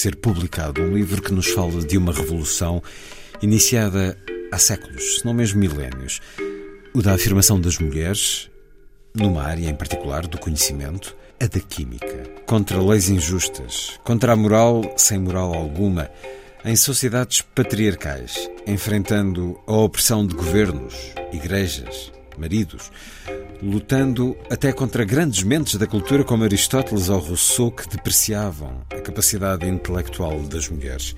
ser publicado um livro que nos fala de uma revolução iniciada há séculos, se não mesmo milénios. O da afirmação das mulheres, numa área em particular do conhecimento, a da química. Contra leis injustas, contra a moral sem moral alguma, em sociedades patriarcais, enfrentando a opressão de governos, igrejas, maridos, lutando até contra grandes mentes da cultura como Aristóteles ou Rousseau que depreciavam a capacidade intelectual das mulheres.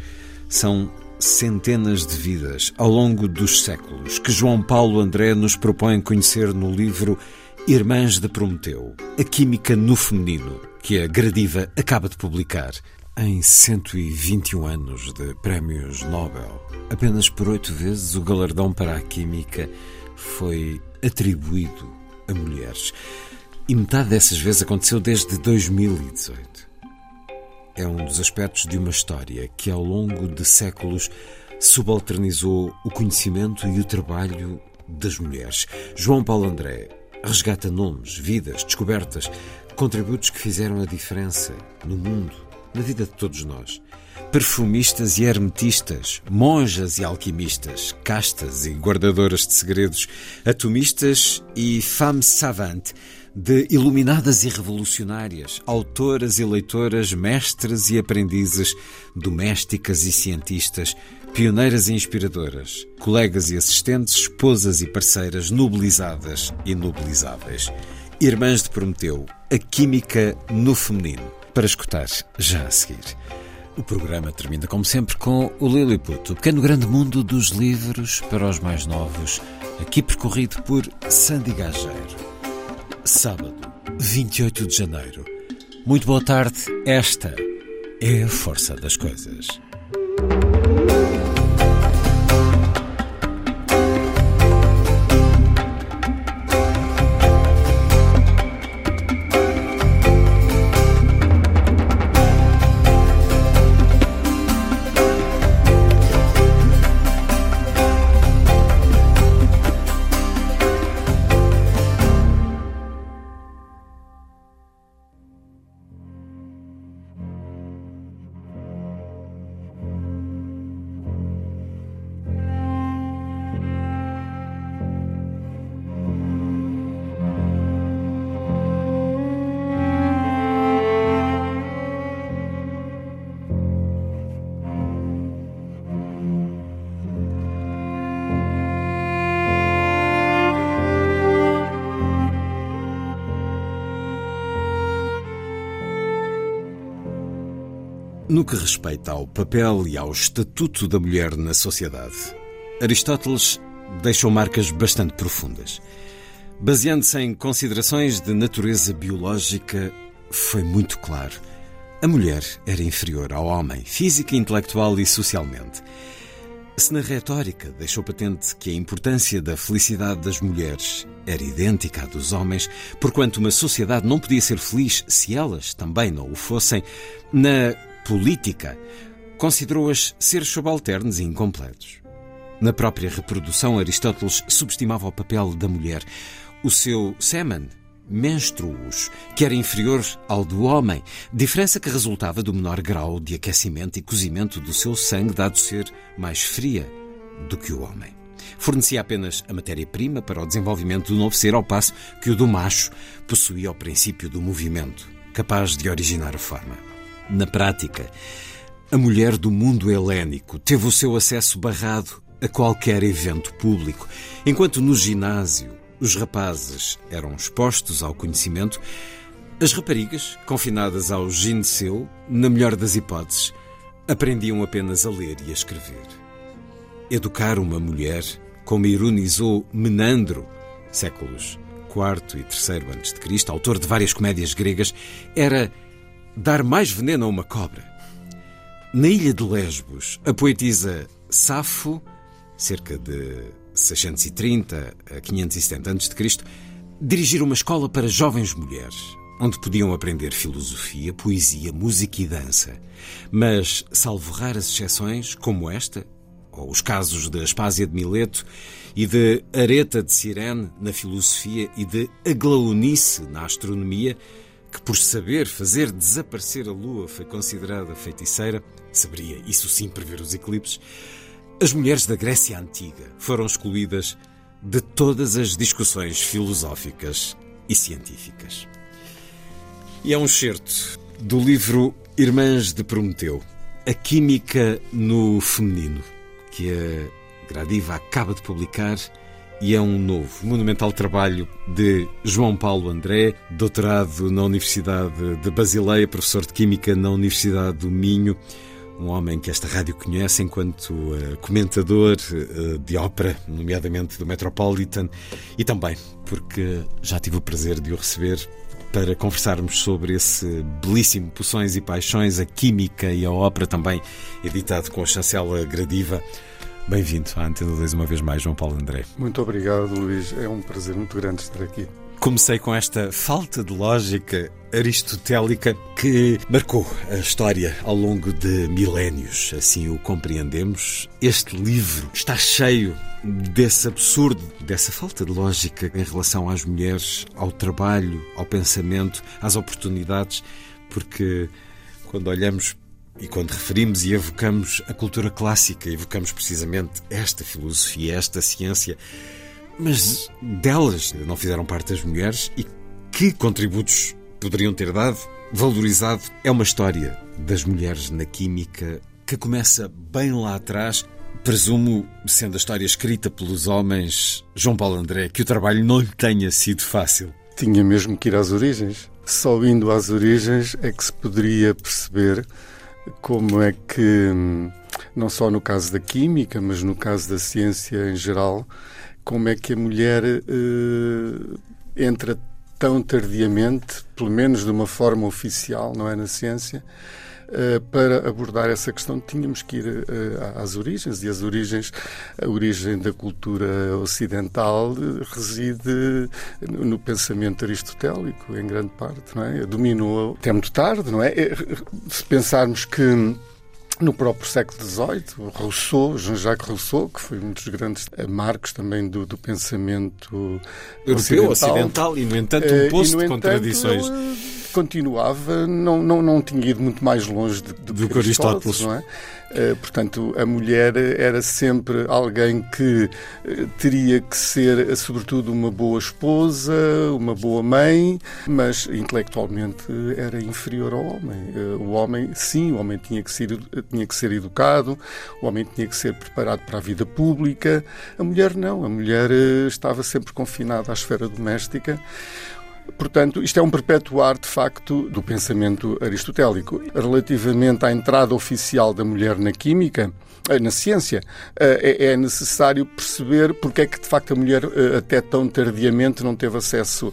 São centenas de vidas ao longo dos séculos que João Paulo André nos propõe conhecer no livro Irmãs de Prometeu, a química no feminino, que a Gradiva acaba de publicar. Em 121 anos de prémios Nobel, apenas por oito vezes o galardão para a química foi atribuído a mulheres. E metade dessas vezes aconteceu desde 2018. É um dos aspectos de uma história que, ao longo de séculos, subalternizou o conhecimento e o trabalho das mulheres. João Paulo André resgata nomes, vidas, descobertas, contributos que fizeram a diferença no mundo, na vida de todos nós. Perfumistas e hermetistas, monjas e alquimistas, castas e guardadoras de segredos, atomistas e femmes savantes, de iluminadas e revolucionárias, autoras e leitoras, mestres e aprendizes, domésticas e cientistas, pioneiras e inspiradoras, colegas e assistentes, esposas e parceiras, nobilizadas e nobilizáveis. Irmãs de Prometeu, a química no feminino. Para escutar já a seguir. O programa termina, como sempre, com o Lilliput, o pequeno grande mundo dos livros para os mais novos, aqui percorrido por Sandy Gageiro. Sábado, 28 de janeiro. Muito boa tarde. Esta é a força das coisas. No que respeita ao papel e ao estatuto da mulher na sociedade, Aristóteles deixou marcas bastante profundas. Baseando-se em considerações de natureza biológica, foi muito claro. A mulher era inferior ao homem, física, intelectual e socialmente. Se na retórica deixou patente que a importância da felicidade das mulheres era idêntica à dos homens, porquanto uma sociedade não podia ser feliz se elas também não o fossem, na política considerou-as seres subalternos e incompletos. Na própria reprodução, Aristóteles subestimava o papel da mulher. O seu semen, menstruus, que era inferior ao do homem, diferença que resultava do menor grau de aquecimento e cozimento do seu sangue, dado ser mais fria do que o homem. Fornecia apenas a matéria-prima para o desenvolvimento do novo ser, ao passo que o do macho possuía o princípio do movimento, capaz de originar a forma. Na prática, a mulher do mundo helénico teve o seu acesso barrado a qualquer evento público, enquanto no ginásio os rapazes eram expostos ao conhecimento, as raparigas, confinadas ao gineceu, na melhor das hipóteses, aprendiam apenas a ler e a escrever. Educar uma mulher, como ironizou Menandro, séculos IV e III a.C., autor de várias comédias gregas, era dar mais veneno a uma cobra. Na ilha de Lesbos, a poetisa Safo, cerca de 630 a 570 a.C., dirigiram uma escola para jovens mulheres, onde podiam aprender filosofia, poesia, música e dança. Mas, salvo raras exceções, como esta, ou os casos de Aspásia de Mileto e de Areta de Cirene na filosofia e de Aglaonice na astronomia, que por saber fazer desaparecer a lua foi considerada feiticeira, saberia, isso sim, prever os eclipses, as mulheres da Grécia Antiga foram excluídas de todas as discussões filosóficas e científicas. E é um certo do livro Irmãs de Prometeu, A Química no Feminino, que a Gradiva acaba de publicar e é um novo, monumental trabalho de João Paulo André, doutorado na Universidade de Basileia, professor de Química na Universidade do Minho um homem que esta rádio conhece enquanto uh, comentador uh, de ópera, nomeadamente do Metropolitan, e também porque já tive o prazer de o receber para conversarmos sobre esse belíssimo Poções e Paixões, a Química e a Ópera, também editado com a chancela Gradiva. Bem-vindo à Antena 2 uma vez mais, João Paulo André. Muito obrigado, Luís. É um prazer muito grande estar aqui. Comecei com esta falta de lógica aristotélica que marcou a história ao longo de milénios, assim o compreendemos. Este livro está cheio desse absurdo, dessa falta de lógica em relação às mulheres, ao trabalho, ao pensamento, às oportunidades, porque quando olhamos e quando referimos e evocamos a cultura clássica, evocamos precisamente esta filosofia, esta ciência mas delas não fizeram parte as mulheres e que contributos poderiam ter dado, valorizado. É uma história das mulheres na química que começa bem lá atrás. Presumo, sendo a história escrita pelos homens, João Paulo André, que o trabalho não lhe tenha sido fácil. Tinha mesmo que ir às origens. Só indo às origens é que se poderia perceber como é que, não só no caso da química, mas no caso da ciência em geral, como é que a mulher uh, entra tão tardiamente, pelo menos de uma forma oficial, não é na ciência, para abordar essa questão. Tínhamos que ir uh, às origens, e as origens, a origem da cultura ocidental reside no pensamento aristotélico, em grande parte, não é? Dominou até muito tarde, não é? Se pensarmos que no próprio século XVIII, Rousseau, Jean-Jacques Rousseau, que foi um dos grandes marcos também do, do pensamento europeu, ocidental, ocidental, e, no entanto, um eh, poço de contradições. Continuava, não, não, não tinha ido muito mais longe de, de do que Aristóteles, não é? Eh, portanto, a mulher era sempre alguém que eh, teria que ser, eh, sobretudo, uma boa esposa, uma boa mãe, mas intelectualmente era inferior ao homem. O homem, sim, o homem tinha que ser, tinha que ser educado, o homem tinha que ser preparado para a vida pública. A mulher não, a mulher estava sempre confinada à esfera doméstica. Portanto, isto é um perpetuar, de facto, do pensamento aristotélico. Relativamente à entrada oficial da mulher na química, eh, na ciência, eh, é, é necessário perceber porque é que, de facto, a mulher eh, até tão tardiamente não teve acesso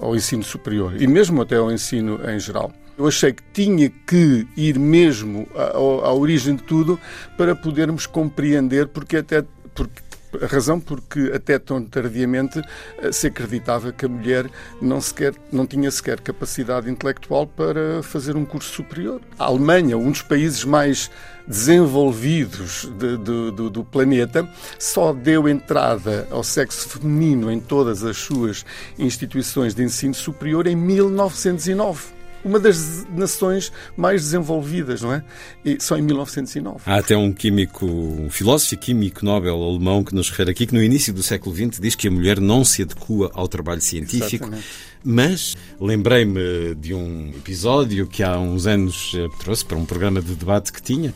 ao ensino superior e mesmo até ao ensino em geral. Eu achei que tinha que ir mesmo à, origem de tudo para podermos compreender porque até porque A razão porque até tão tardiamente eh, se acreditava que a mulher não, sequer, não tinha sequer capacidade intelectual para fazer um curso superior. A Alemanha, um dos países mais desenvolvidos de, de, do, do planeta, só deu entrada ao sexo feminino em todas as suas instituições de ensino superior em 1909 uma das nações mais desenvolvidas, não é? E só em 1909. Há até um químico, um filósofo e químico Nobel alemão que nos refere aqui que no início do século XX diz que a mulher não se adequa ao trabalho científico. Exatamente. Mas lembrei-me de um episódio que há uns anos eh, trouxe para um programa de debate que tinha,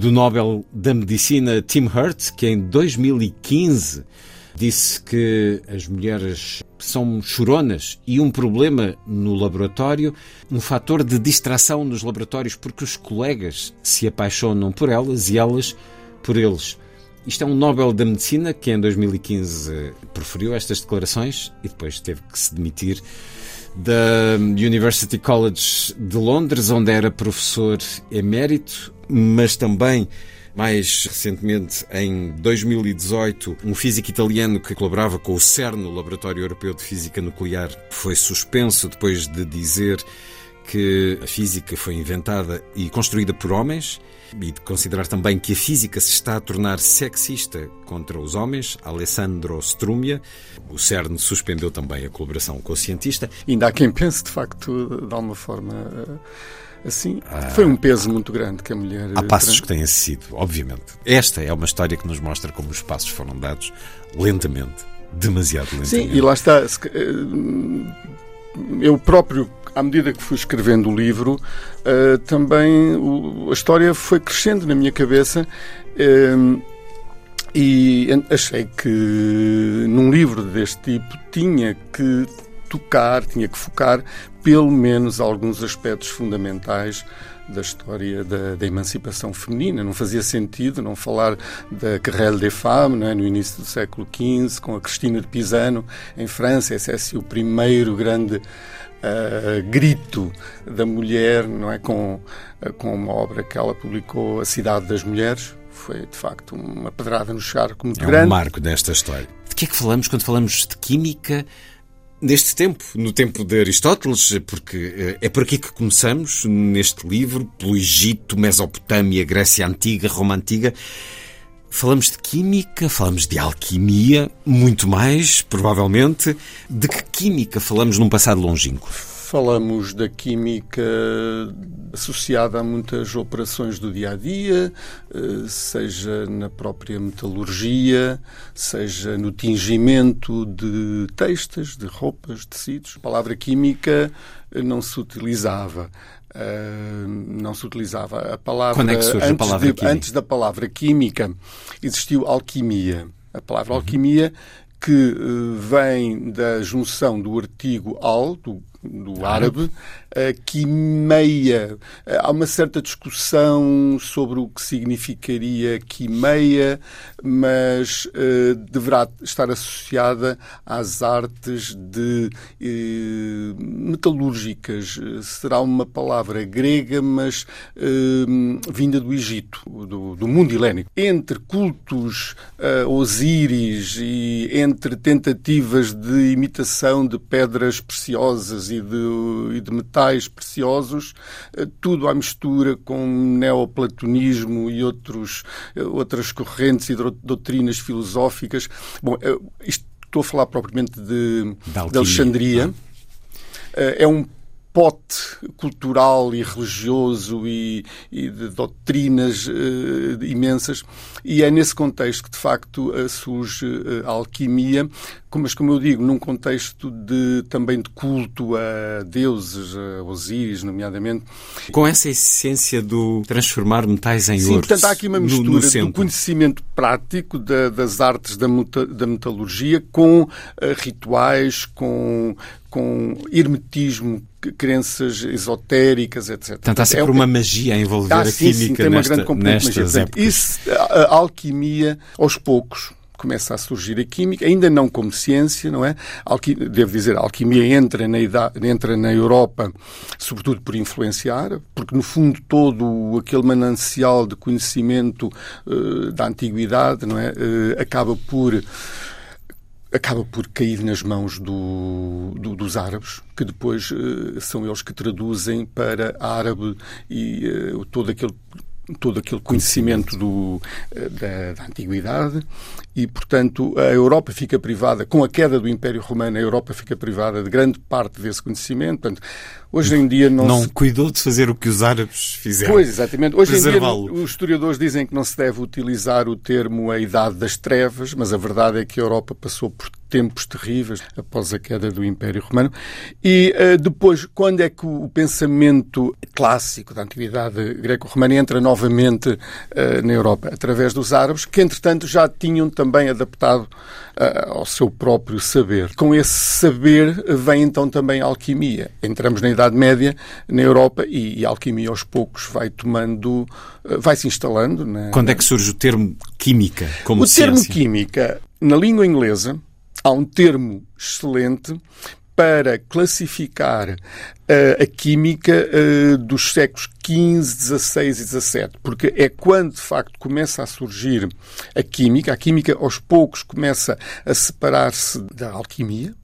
do Nobel da Medicina Tim Hurt, que em 2015 disse que as mulheres são choronas e um problema no laboratório, um fator de distração nos laboratórios porque os colegas se apaixonam por elas e elas por eles. Isto é um Nobel da Medicina que em 2015 proferiu estas declarações e depois teve que se demitir da University College de Londres, onde era professor emérito, mas também mais recentemente, em 2018, um físico italiano que colaborava com o CERN, o Laboratório Europeu de Física Nuclear, foi suspenso depois de dizer que a física foi inventada e construída por homens e de considerar também que a física se está a tornar sexista contra os homens, Alessandro Strumia. O CERN suspendeu também a colaboração com o cientista. Ainda há quem pense, de facto, de alguma forma assim, ah, foi um peso muito grande que a mulher. Há passos que têm sido, obviamente. Esta é uma história que nos mostra como os passos foram dados lentamente, demasiado lentamente. Sim, e lá está. Eh, eu próprio, à medida que fui escrevendo o livro, uh, também o, a história foi crescendo na minha cabeça. Uh, e achei que num livro deste tipo tinha que tocar, tinha que focar pelo menos alguns aspectos fundamentais da história da, da, emancipação feminina. Não fazia sentido não falar da Querelle des Femmes é? no início do século XV, com a Cristina de Pisano em França. Esse é assim, o primeiro grande uh, grito da mulher, não é? Com, uh, com uma obra que ela publicou, A Cidade das Mulheres. Foi, de facto, uma pedrada no charco muito é grande. É um marco desta história. De que é que falamos quando falamos de química? Neste tempo, no tempo de Aristóteles, porque eh, é por aqui que começamos, neste livro, pelo Egito, Mesopotâmia, Grécia Antiga, Roma Antiga. Falamos de química, falamos de alquimia, muito mais, provavelmente. De que química falamos num passado longínquo? Falamos da química associada a muitas operações do dia a dia, eh, seja na própria metalurgia, seja no tingimento de textas, de roupas, tecidos. A palavra química não se utilizava. Uh, não se utilizava a palavra. Quando é que surge antes, a palavra de, antes da palavra química existiu alquimia. A palavra uhum. alquimia que uh, vem da junção do artigo al, do do árabe, que meia. Há uma certa discussão sobre o que significaria quimeia, mas uh, deverá estar associada às artes de uh, metalúrgicas. Será uma palavra grega, mas uh, vinda do Egito, do, do, mundo helénico. Entre cultos Osíris e entre tentativas de imitação de pedras preciosas e de, e de metais preciosos, eh, tudo à mistura com neoplatonismo e outros, eh, outras correntes e détrinas filosóficas. Bom, eh, isto, estou a falar propriamente de, de Alexandria. Ah. É um pote cultural e religioso e, e de doutrinas uh, imensas. E é nesse contexto que, de facto, uh, surge uh, a alquimia, mas, como eu digo, num contexto de, também de culto a deuses, a Osíris, nomeadamente. Com essa essência do transformar metais em Sim, ouro. portanto, há aqui uma mistura no, no do conhecimento prático da, das artes da, da metalurgia com rituais, com, com hermetismo crenças esotéricas, etc. Portanto, há sempre é, uma magia a envolver ah, a sim, química sim, tem nesta, uma grande nestas magia. Isso, a, a alquimia, aos poucos, começa a surgir a química, ainda não como ciência, não é? Alqui, devo dizer, a alquimia entra na, idade, entra na Europa, sobretudo por influência árabe, porque no fundo todo aquele manancial de conhecimento uh, da antiguidade, não é? Uh, acaba por acaba por cair nas mãos do, do, dos árabes, que depois uh, são eles que traduzem para árabe e uh, todo aquele todo aquele conhecimento do, eh, da, da, antiguidade e, portanto, a Europa fica privada, com a queda do Império Romano, a Europa fica privada de grande parte desse conhecimento. Portanto, hoje em dia não, não se... cuidou de fazer o que os árabes fizeram. Pois, exatamente. Hoje em dia os historiadores dizem que não se deve utilizar o termo a Idade das Trevas, mas a verdade é que a Europa passou por tempos terríveis após a queda do Império Romano. E uh, depois, quando é que o pensamento clássico da antiguidade greco-romana entra novamente uh, na Europa? Através dos árabes, que entretanto já tinham também adaptado uh, ao seu próprio saber. Com esse saber vem então também a alquimia. Entramos na Idade Média na Europa e, e a alquimia aos poucos vai tomando, vai se instalando. Na, quando é que surge o termo química como o ciência? Termo química, na língua inglesa, há um termo excelente para classificar uh, a química uh, dos séculos XV, XVI e XVII, porque é quando de facto começa a surgir a química. A química aos poucos começa a separar-se da alquimia,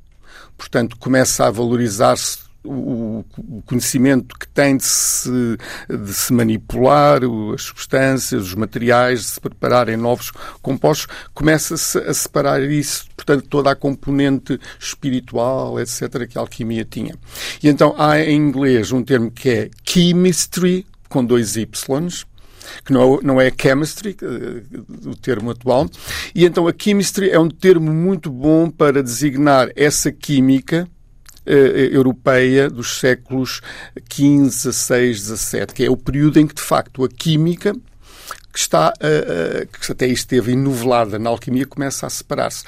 portanto começa a valorizar-se o, conhecimento que tem de se, de se manipular as substâncias, os materiais, de se prepararem novos compostos, começa-se a separar isso, portanto, toda a componente espiritual, etc., que a alquimia tinha. E então há em inglês um termo que é chemistry, com dois Ys, que não, não é chemistry, o termo atual. E então a chemistry é um termo muito bom para designar essa química europeia dos séculos XV, XVI, XVII, que é o período em que, de facto, a química que está, uh, uh, que até esteve enovelada na alquimia, começa a separar-se.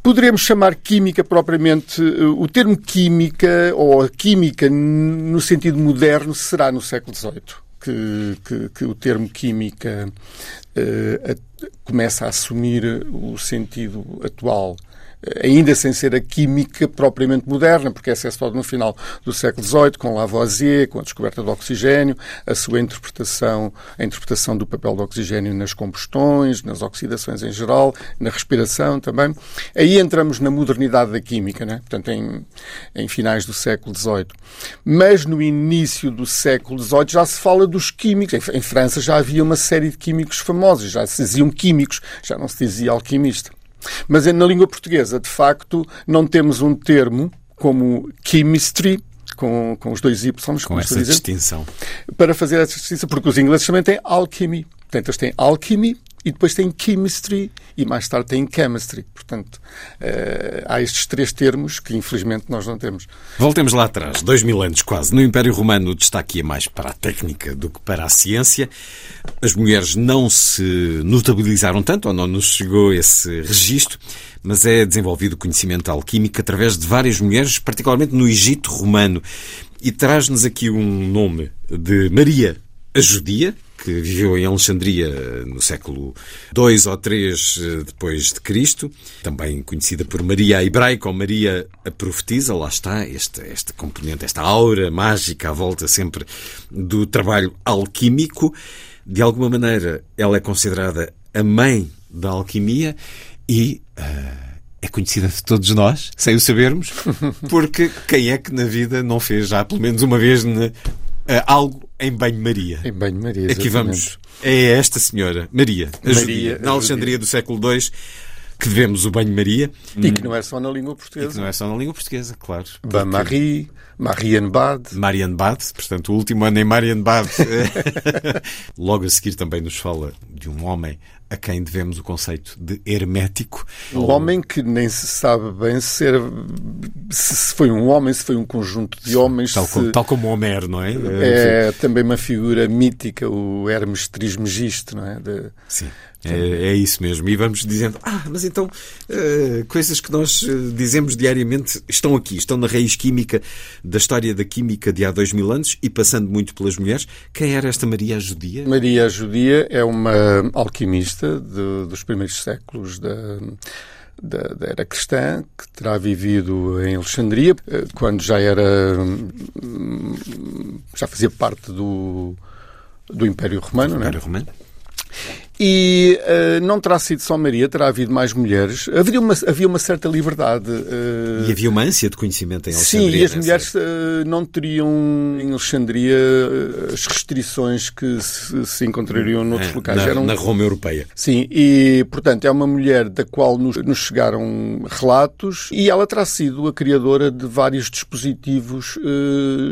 Poderemos chamar química propriamente, o termo química ou a química no sentido moderno será no século XVIII. Que, que, que, o termo química uh, a, começa a assumir o sentido atual ainda sem ser a química propriamente moderna, porque essa é só no final do século XVIII, com Lavoisier, com a descoberta do oxigênio, a sua interpretação, a interpretação do papel do oxigênio nas combustões, nas oxidações em geral, na respiração também. Aí entramos na modernidade da química, né? portanto, em, em finais do século XVIII. Mas no início do século XVIII já se fala dos químicos. Em, em França já havia uma série de químicos famosos, já se diziam químicos, já não se dizia alquimista. Mas na língua portuguesa, de facto, não temos um termo como chemistry, com, com os dois Y, com essa distinção. Para fazer essa distinção, porque os ingleses também têm alchemy. Portanto, eles têm alchemy e depois têm chemistry e mais tarde têm chemistry. Portanto, uh, há estes três termos que infelizmente nós não temos. Voltemos lá atrás, dois mil anos quase. No Império Romano o destaque ia mais para a técnica do que para a ciência. As mulheres não se notabilizaram tanto, ou não nos chegou esse registro, mas é desenvolvido o conhecimento alquímico através de várias mulheres, particularmente no Egito Romano. E traz-nos aqui um nome de Maria a Judia, que viveu em Alexandria no século II ou III eh, depois de Cristo, também conhecida por Maria a Hebraica ou Maria a Profetisa, lá está este, este componente, esta aura mágica à volta sempre do trabalho alquímico. De alguma maneira, ela é considerada a mãe da alquimia e uh, é conhecida de todos nós, sem o sabermos, porque quem é que na vida não fez já pelo menos uma vez uh, algo em banho-maria. Em banho-maria, Aqui vamos. É esta senhora, Maria, a Maria, Judia, na Alexandria do século II, que devemos o banho-maria. E que não é só na língua portuguesa. E que não é só na língua portuguesa, claro. Bain-Marie, Marienbad. Marienbad, portanto, o último ano em Marienbad. Logo a seguir também nos fala de um homem a quem devemos o conceito de hermético. Um ou... homem que nem se sabe bem ser, se foi um homem, se foi um conjunto de homens. Tal, se... como, tal como Homero, não é? É também uma figura mítica, o Hermes Trismegisto, não é? De... Sim. É, é, isso mesmo. E vamos dizendo, ah, mas então uh, coisas que nós uh, dizemos diariamente estão aqui, estão na raiz química da história da química de há dois mil anos e passando muito pelas mulheres. Quem era esta Maria Judia? Maria Judia é uma alquimista de, dos primeiros séculos da, da, da, era cristã, que terá vivido em Alexandria, eh, quando já era. Hum, já fazia parte do, do Império Romano, do é? Império Romano. E uh, não terá sido só Maria, terá havido mais mulheres. Havia uma, havia uma certa liberdade. Uh... E havia uma ânsia de conhecimento em Alexandria. Sim, e as mulheres uh, não teriam em Alexandria as restrições que se, se encontrariam noutros é, locais. Na, Eram... na Roma Europeia. Sim, e portanto é uma mulher da qual nos, nos chegaram relatos e ela terá sido a criadora de vários dispositivos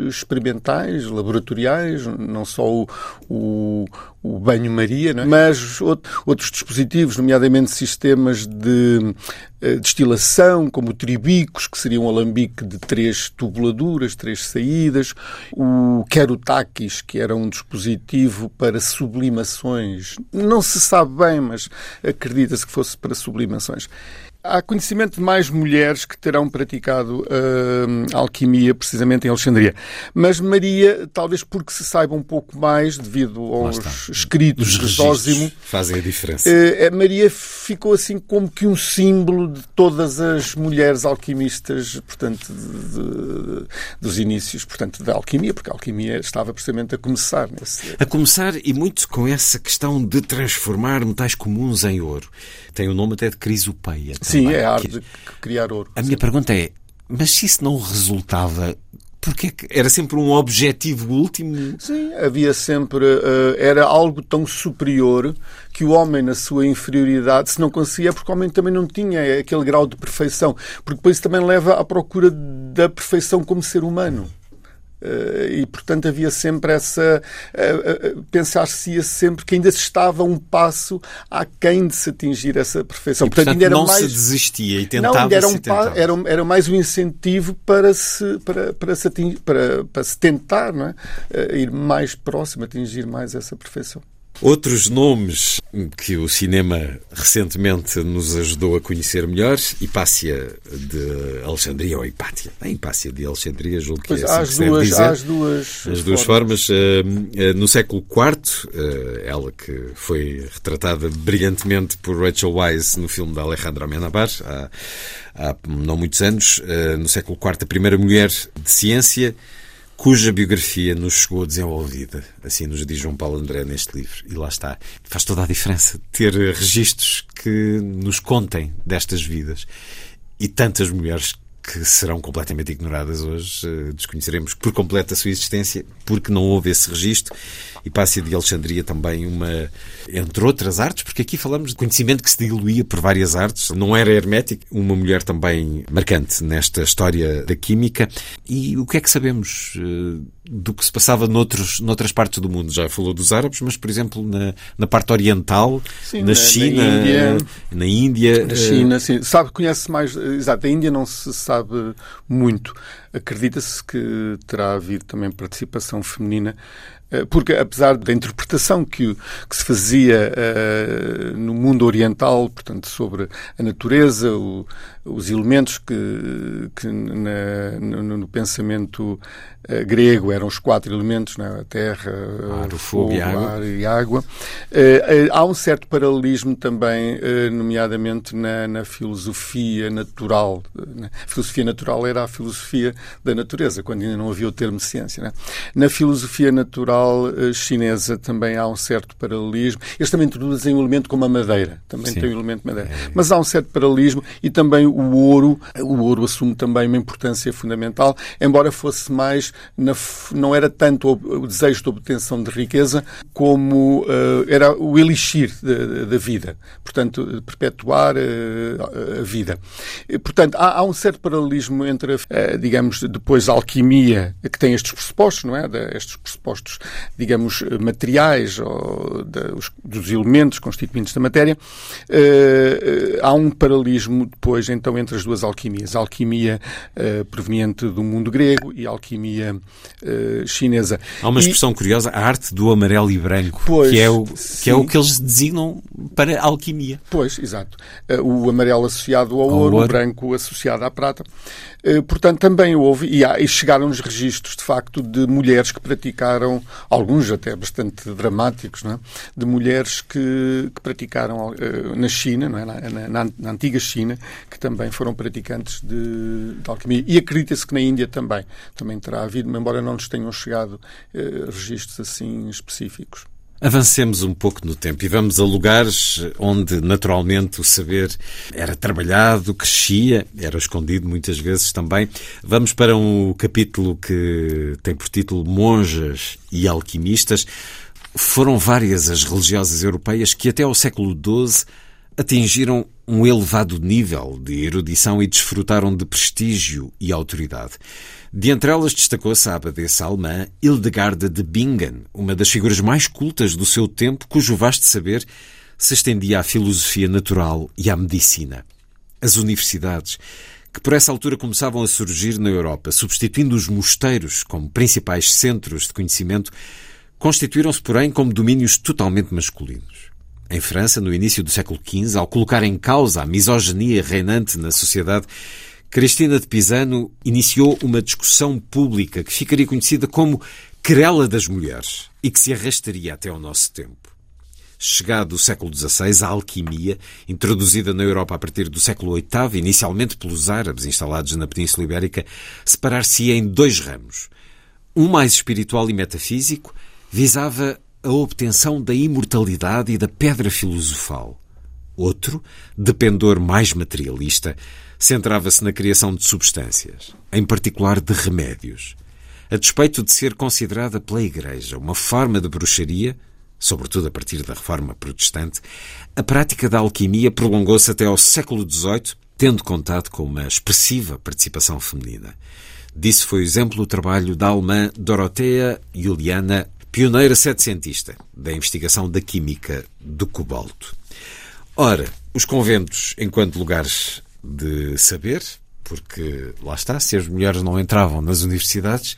experimentais, laboratoriais, não só o, o o banho-maria, é? mas outros dispositivos, nomeadamente sistemas de eh, destilação, como tribicos, que seria um alambique de três tubuladuras, três saídas, o querotakis, que era um dispositivo para sublimações. Não se sabe bem, mas acredita-se que fosse para sublimações. Há conhecimento de mais mulheres que terão praticado uh, alquimia precisamente em Alexandria. Mas Maria, talvez porque se saiba um pouco mais, devido aos escritos Os de Zósimo, fazem a diferença. Uh, Maria ficou assim como que um símbolo de todas as mulheres alquimistas, portanto, de, de, dos inícios, portanto, da alquimia, porque a alquimia estava precisamente a começar. Nesse... A começar e muito com essa questão de transformar metais comuns em ouro. Tem o nome até de crisopeia. Sim, é a arte de criar ouro. A minha pergunta é, mas se isso não resultava porque era sempre um objetivo último? Sim, havia sempre. Uh, era algo tão superior que o homem, na sua inferioridade, se não conseguia, porque o homem também não tinha aquele grau de perfeição. Porque depois também leva à procura da perfeição como ser humano. Uh, e, portanto, havia sempre essa. Uh, uh, Pensar-se-ia sempre que ainda se estava um passo aquém de se atingir essa perfeição. E, portanto, portanto não mais... se desistia e tentava não, era, um tentava. era, era, mais um incentivo para se, para, para se, atingir, para, para se tentar é? ir mais próximo, atingir mais essa perfeição. Outros nomes que o cinema recentemente nos ajudou a conhecer melhor, Hipácia de Alexandria ou Hipátia. A Hipácia de Alexandria, julgo que pois é assim as que se duas, dizer. As duas, as duas formas. formas. No século IV, ela que foi retratada brilhantemente por Rachel Weisz no filme da Alejandra Amenabar, há, há não muitos anos. No século IV, a primeira mulher de ciência cuja biografia nos chegou desenvolvida, assim nos diz João Paulo André neste livro. E lá está. Faz toda a diferença ter registros que nos contem destas vidas. E tantas mulheres que serão completamente ignoradas hoje, desconheceremos por completo a sua existência, porque não houve esse registro. E Pácia de Alexandria também uma, entre outras artes, porque aqui falamos de conhecimento que se diluía por várias artes, não era hermético, uma mulher também marcante nesta história da química. E o que é que sabemos do que se passava noutros, noutras partes do mundo? Já falou dos árabes, mas, por exemplo, na, na parte oriental, sim, na, na, China, na Índia, na Índia. Na China, sim. Sabe, conhece mais. Exato, a Índia não se sabe muito. Acredita-se que terá havido também participação feminina porque apesar da interpretação que, que se fazia uh, no mundo oriental, portanto, sobre a natureza, o, os elementos que, que na, no, no, pensamento uh, grego eram os quatro elementos, né? a terra, ar, o fogo, fogo, e água. ar e água. Uh, há um certo paralelismo também, nomeadamente na, na, filosofia natural. Né? A filosofia natural era a filosofia da natureza, quando ainda não havia o termo ciência. Né? Na filosofia natural chinesa também há um certo paralelismo. Eles também introduzem um elemento como a madeira. Também Sim. tem um elemento de madeira. É. Mas há um certo paralelismo e também o ouro. O ouro assume também uma importância fundamental, embora fosse mais. Na, não era tanto o, desejo de obtenção de riqueza como uh, era o elixir da, vida. Portanto, perpetuar uh, a vida. E, portanto, há, há, um certo paralelismo entre, uh, digamos, depois a alquimia, que tem estes pressupostos, não é? De, estes pressupostos digamos, materiais ou da, os, dos elementos constituintes da matéria, uh, há um paralelismo depois, então, entre as duas alquimias. A alquimia uh, proveniente do mundo grego e a alquimia uh, chinesa. Há uma expressão e, curiosa, a arte do amarelo e branco, pois, que, é o, que é o que eles designam para a alquimia. Pois, exato. o amarelo associado ao, ao ouro, ouro, o branco associado à prata. Portanto, também houve, e, há, e chegaram-nos registros, de facto, de mulheres que praticaram, alguns até bastante dramáticos, é? de mulheres que, que praticaram uh, na China, é? Na, na, na, antiga China, que também foram praticantes de, de alquimia. E acredita-se que na Índia também, também terá havido, embora não nos tenham chegado uh, registros assim específicos. Avancemos um pouco no tempo e vamos a lugares onde naturalmente o saber era trabalhado, crescia, era escondido muitas vezes também. Vamos para um capítulo que tem por título Monjas e Alquimistas. Foram várias as religiosas europeias que até ao século XII atingiram um elevado nível de erudição e desfrutaram de prestígio e autoridade. De entre elas destacou-se a abadesa alemã Hildegarda de Bingen, uma das figuras mais cultas do seu tempo, cujo vasto saber se estendia à filosofia natural e à medicina. As universidades, que por essa altura começavam a surgir na Europa, substituindo os mosteiros como principais centros de conhecimento, constituíram-se, porém, como domínios totalmente masculinos. Em França, no início do século XV, ao colocar em causa a misoginia reinante na sociedade, Cristina de Pisano iniciou uma discussão pública que ficaria conhecida como querela das mulheres e que se arrastaria até ao nosso tempo. Chegado o século XVI, a alquimia, introduzida na Europa a partir do século VIII, inicialmente pelos árabes instalados na Península Ibérica, separar-se-ia em dois ramos. Um mais espiritual e metafísico visava a obtenção da imortalidade e da pedra filosofal. Outro, de pendor mais materialista, centrava-se na criação de substâncias, em particular de remédios. A despeito de ser considerada pela Igreja uma forma de bruxaria, sobretudo a partir da reforma protestante, a prática da alquimia prolongou-se até ao século XVIII, tendo contado com uma expressiva participação feminina. Disso foi exemplo o trabalho da alemã Dorothea Juliana, pioneira setecentista da investigação da química do cobalto. Ora, os conventos, enquanto lugares de saber, porque lá está, se as mulheres não entravam nas universidades,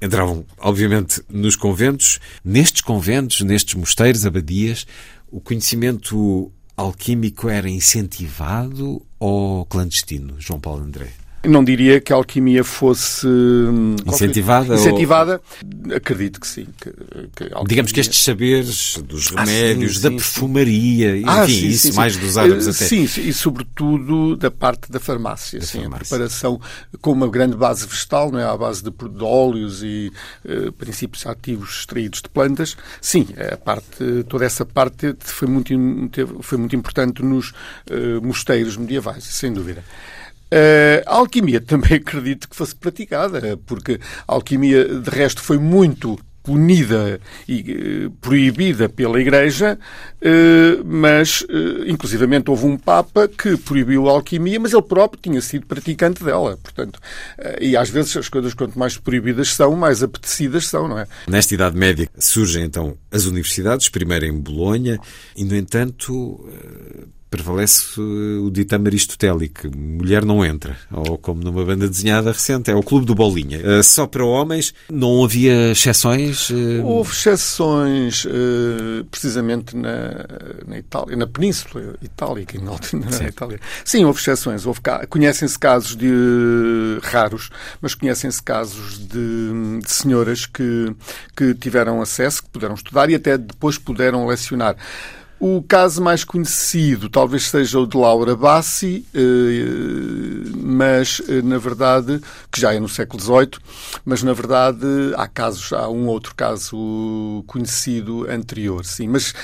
entravam, obviamente, nos conventos. Nestes conventos, nestes mosteiros, abadias, o conhecimento alquímico era incentivado ou clandestino, João Paulo André? Não diria que a alquimia fosse hum, incentivada. Incentivada, ou... acredito que sim. Que, que alquimia... Digamos que estes saberes dos remédios, ah, sim, da sim, perfumaria, sim. enfim, ah, isso mais dos árabes até. Sim, e sobretudo da parte da farmácia. Da sim, farmácia. a preparação com uma grande base vegetal, não é? à base de, de óleos e uh, princípios ativos extraídos de plantas. Sim, a parte, toda essa parte foi muito, foi muito importante nos uh, mosteiros medievais, sem dúvida. Uh, a alquimia também acredito que fosse praticada, porque a alquimia, de resto, foi muito punida e uh, proibida pela Igreja, uh, mas, inclusivamente, houve um Papa que proibiu a alquimia, mas ele próprio tinha sido praticante dela. Portanto, e às vezes as coisas, quanto mais proibidas são, mais apetecidas são, não é? Nesta Idade Média surgem então as universidades, primeiro em Bolonha, e, no entanto, prevalece o ditame aristotélico, mulher não entra, ou como numa banda desenhada recente, é o Clube do Bolinha. Uh, só para homens, não havia exceções? Uh... Houve exceções, uh, precisamente na, na Itália, na Península Itálica, na Itália. Sim, houve exceções. Houve, conhecem-se casos de raros, mas conhecem-se casos de, de senhoras que, que tiveram acesso, que puderam estudar e até depois puderam lecionar. O caso mais conhecido talvez seja o de Laura Bassi, eh, mas eh, na verdade, que já é no século XVIII, mas na verdade há casos, há um outro caso conhecido anterior, sim. Mas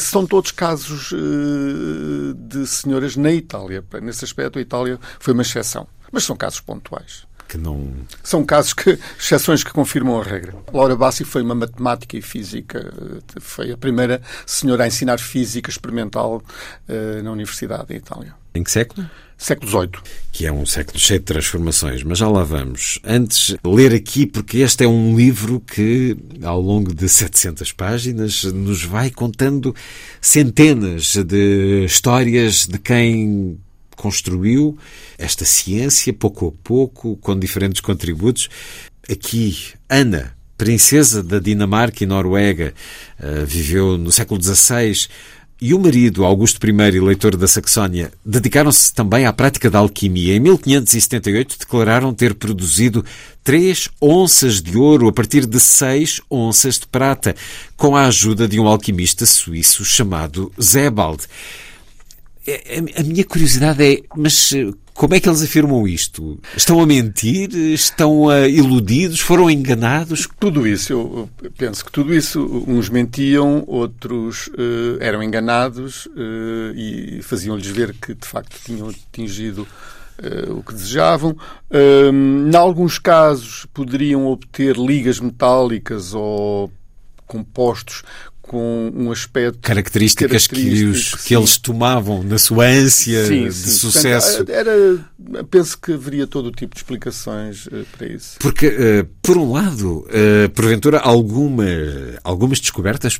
são todos casos eh, de senhoras na Itália. Nesse aspecto, a Itália foi uma exceção. Mas são casos pontuais que não. São casos que, exceções que confirmam a regra. Laura Bassi foi uma matemática e física, foi a primeira senhora a ensinar física experimental uh, na Universidade da Itália. Em que século? Século XVIII. Que é um século cheio de transformações, mas já lá vamos. Antes, ler aqui, porque este é um livro que, ao longo de 700 páginas, nos vai contando centenas de histórias de quem construiu esta ciência, pouco a pouco, com diferentes contributos. Aqui, Ana, princesa da Dinamarca e Noruega, uh, viveu no século XVI e o marido, Augusto I, eleitor da Saxónia, dedicaram-se também à prática da alquimia. Em 1578 declararam ter produzido três onças de ouro a partir de seis onças de prata, com a ajuda de um alquimista suíço chamado Zebald. É, a minha curiosidade é, mas eh, como é que eles afirmam isto? Estão a mentir? Estão a iludidos? Foram enganados? Tudo isso, eu penso que tudo isso, uns mentiam, outros uh, eram enganados uh, e faziam-lhes ver que de facto tinham atingido Uh, o que desejavam. Uh, em alguns casos poderiam obter ligas metálicas ou compostos com um aspecto características que, os, que eles tomavam na sua ânsia sim, de sim. sucesso. Portanto, era, penso que haveria todo o tipo de explicações uh, para isso. Porque, uh, por um lado, uh, porventura, alguma, algumas descobertas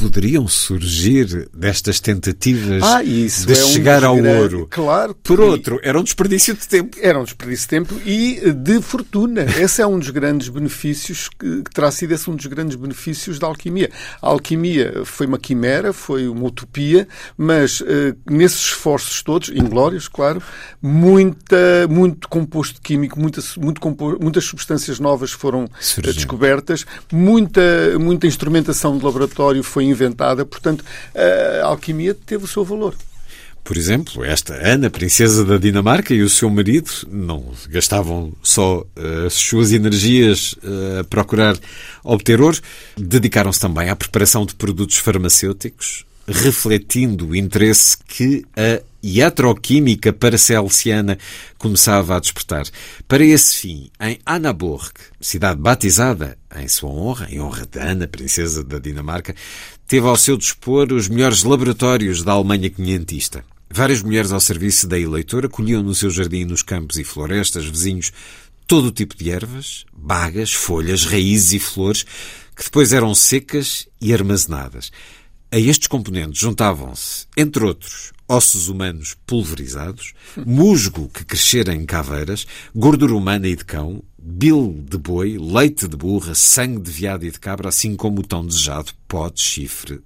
poderiam surgir destas tentativas ah, de é chegar um ao ouro. Claro. Por outro, era um desperdício de tempo. Era um desperdício de tempo e de fortuna. Esse é um dos grandes benefícios que, que terá sido esse um dos grandes benefícios da alquimia. A alquimia foi uma quimera, foi uma utopia, mas uh, nesses esforços todos, inglórios, claro, muita, muito composto químico, muita, muito compo muitas substâncias novas foram Surgiu. descobertas, muita, muita instrumentação de laboratório foi inventada, portanto, a alquimia teve o seu valor. Por exemplo, esta Ana, princesa da Dinamarca, e o seu marido não gastavam só uh, as suas energias uh, a procurar obter ouro, dedicaram-se também à preparação de produtos farmacêuticos, refletindo o interesse que a iatroquímica paracelsiana começava a despertar. Para esse fim, em Anaborg, cidade batizada em sua honra, em honra de Ana, princesa da Dinamarca, teve ao seu dispor os melhores laboratórios da Alemanha quinhentista. Várias mulheres ao serviço da eleitora colhiam no seu jardim, nos campos e florestas vizinhos, todo o tipo de ervas, bagas, folhas, raízes e flores, que depois eram secas e armazenadas. A estes componentes juntavam-se, entre outros, ossos humanos pulverizados, musgo que crescera em caveiras, gordura humana e de cão, bil de boi, leite de burra, sangue de veado e de cabra, assim como o tão desejado pó de chifre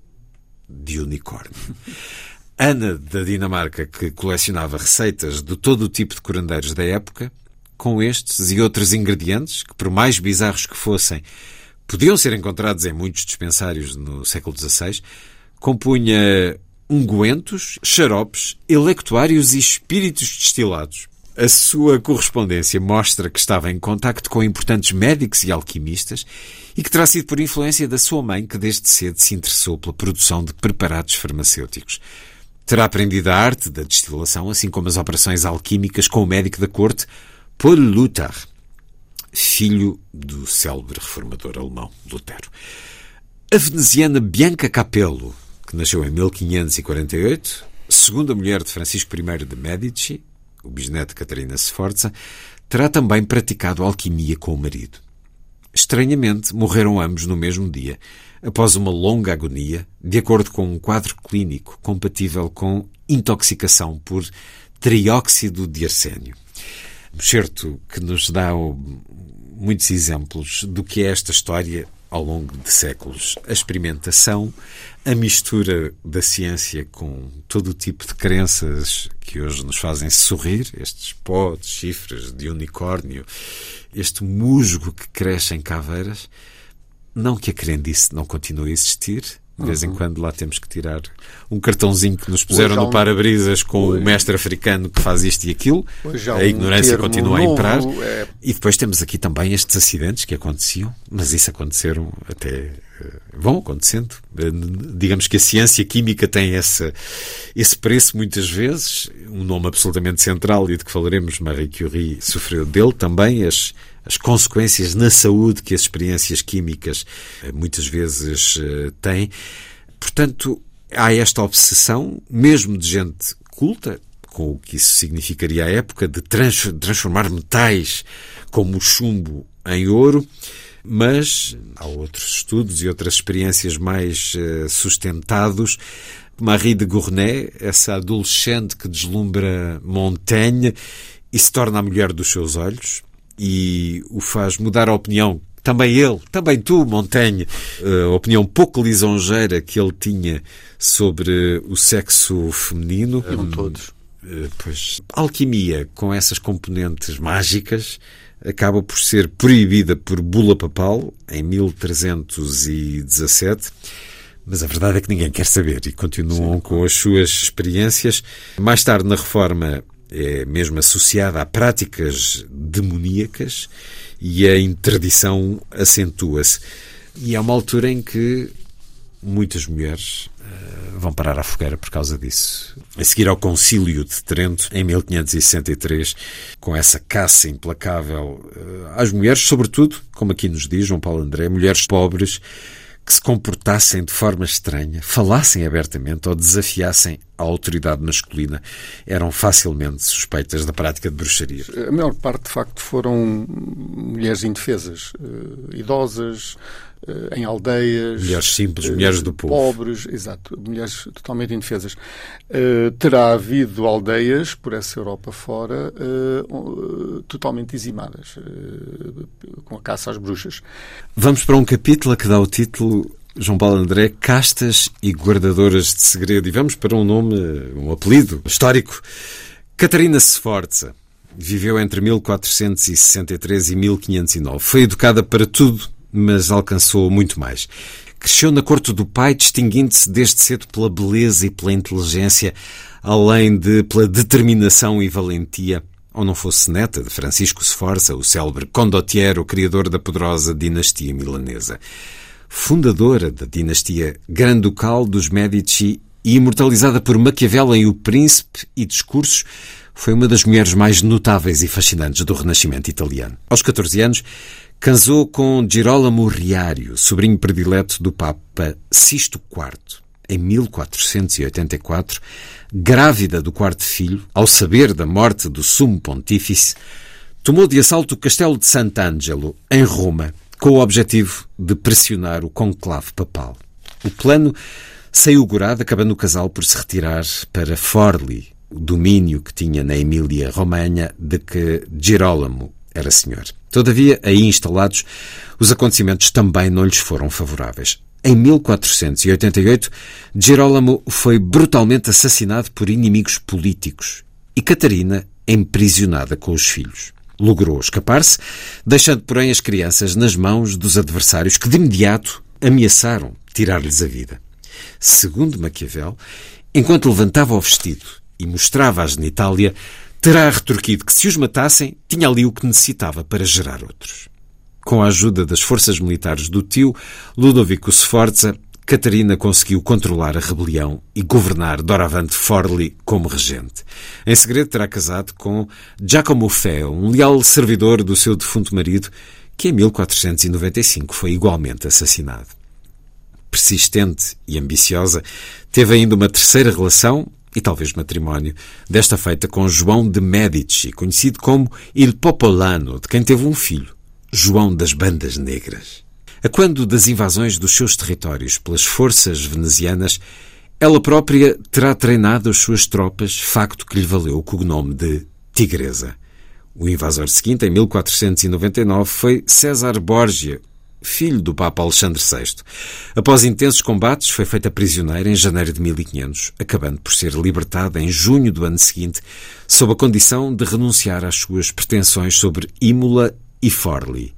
de unicórnio. Ana da Dinamarca, que colecionava receitas de todo o tipo de curandeiros da época, com estes e outros ingredientes, que por mais bizarros que fossem, podiam ser encontrados em muitos dispensários no século XVI, compunha ungüentos, xaropes, electuários e espíritos destilados. A sua correspondência mostra que estava em contacto com importantes médicos e alquimistas e que terá sido por influência da sua mãe que desde cedo se interessou pela produção de preparados farmacêuticos. Terá aprendido a arte da destilação, assim como as operações alquímicas com o médico da corte, Paul Luther, filho do célebre reformador alemão Lutero. A veneziana Bianca Capello que nasceu em 1548, segunda mulher de Francisco I de Medici, o bisneto de Catarina Sforza, terá também praticado alquimia com o marido. Estranhamente, morreram ambos no mesmo dia, após uma longa agonia, de acordo com um quadro clínico compatível com intoxicação por trióxido de arsénio. Um certo que nos dá muitos exemplos do que é esta história ao longo de séculos. A experimentação, a mistura da ciência com todo o tipo de crenças que hoje nos fazem sorrir, estes potes, chifres de unicórnio, este musgo que cresce em caveiras, não que a crendice não continue a existir, de vez em uhum. quando lá temos que tirar um cartãozinho que nos puseram no para-brisas com o mestre africano que faz isto e aquilo. A ignorância um continua a imperar. É... E depois temos aqui também estes acidentes que aconteciam, mas isso aconteceram até. Eh, vão acontecendo. Eh, digamos que a ciência química tem esse, esse preço muitas vezes. Um nome absolutamente central e de que falaremos, Marie Curie sofreu dele também. As, as consequências na saúde que as experiências químicas eh, muitas vezes eh, têm. Portanto, há esta obsessão, mesmo de gente culta, com o que isso significaria à época, de transformar metais como o chumbo em ouro, mas há outros estudos e outras experiências mais eh, sustentados. Marie de Gournay, essa adolescente que deslumbra Montaigne e se torna a mulher dos seus olhos, e o faz mudar a opinião também ele, também tu, Montaigne, a opinião pouco lisonjeira que ele tinha sobre o sexo feminino. Eram todos. Eh, pois, alquimia com essas componentes mágicas acaba por ser proibida por bula papal em 1317. Mas a verdade é que ninguém quer saber e continuam Sim. com as suas experiências. Mais tarde, na Reforma, é mesmo associada a práticas demoníacas e a interdição acentua-se. E há uma altura em que muitas mulheres uh, vão parar à fogueira por causa disso. A seguir ao Concílio de Trento, em 1563, com essa caça implacável uh, às mulheres, sobretudo, como aqui nos diz João Paulo André, mulheres pobres que se comportassem de forma estranha, falassem abertamente ou desafiassem a autoridade masculina, eram facilmente suspeitas da prática de bruxaria. A maior parte, de facto, foram mulheres indefesas, uh, idosas, em aldeias. Mulheres simples, mulheres do povo. Pobres, exato, mulheres totalmente indefesas. terá havido aldeias por essa Europa fora totalmente dizimadas, com a caça às bruxas. Vamos para um capítulo que dá o título João Paulo André, castas e guardadoras de segredo. E vamos para um nome, um apelido histórico. Catarina Sforza. Viveu entre 1463 e 1509. Foi educada para tudo, mas alcançou muito mais. Cresceu na corte do pai, distinguindo-se desde cedo pela beleza e pela inteligência, além de pela determinação e valentia ou não fosse neta de Francisco Sforza, o célebre condottiero, criador da poderosa dinastia milanesa fundadora da dinastia Granducal dos Medici e imortalizada por Maquiavel em O Príncipe e Discursos, foi uma das mulheres mais notáveis e fascinantes do Renascimento italiano. Aos 14 anos, casou com Girolamo Riario, sobrinho predileto do Papa Sisto IV. Em 1484, grávida do quarto filho, ao saber da morte do sumo pontífice, tomou de assalto o castelo de Sant'Angelo, em Roma, com o objetivo de pressionar o conclave papal. O plano saiu augurado, acabando o casal por se retirar para Forli, o domínio que tinha na Emília-Romanha de que Girolamo era senhor. Todavia, aí instalados, os acontecimentos também não lhes foram favoráveis. Em 1488, Girolamo foi brutalmente assassinado por inimigos políticos e Catarina emprisionada com os filhos logrou escapar-se, deixando, porém, as crianças nas mãos dos adversários que, de imediato, ameaçaram tirar-lhes a vida. Segundo Maquiavel, enquanto levantava o vestido e mostrava a genitália, terá retorquido que, se os matassem, tinha ali o que necessitava para gerar outros. Com a ajuda das forças militares do tio, Ludovico Sforza Catarina conseguiu controlar a rebelião e governar doravante Forli como regente. Em segredo terá casado com Giacomo Feo, um leal servidor do seu defunto marido, que em 1495 foi igualmente assassinado. Persistente e ambiciosa, teve ainda uma terceira relação, e talvez matrimónio, desta feita com João de Medici, conhecido como Il Popolano, de quem teve um filho, João das Bandas Negras. A quando das invasões dos seus territórios pelas forças venezianas, ela própria terá treinado as suas tropas, facto que lhe valeu o cognome de Tigresa. O invasor seguinte, em 1499, foi César Borgia, filho do Papa Alexandre VI. Após intensos combates, foi feita prisioneira em janeiro de 1500, acabando por ser libertada em junho do ano seguinte, sob a condição de renunciar às suas pretensões sobre Imola e Forli.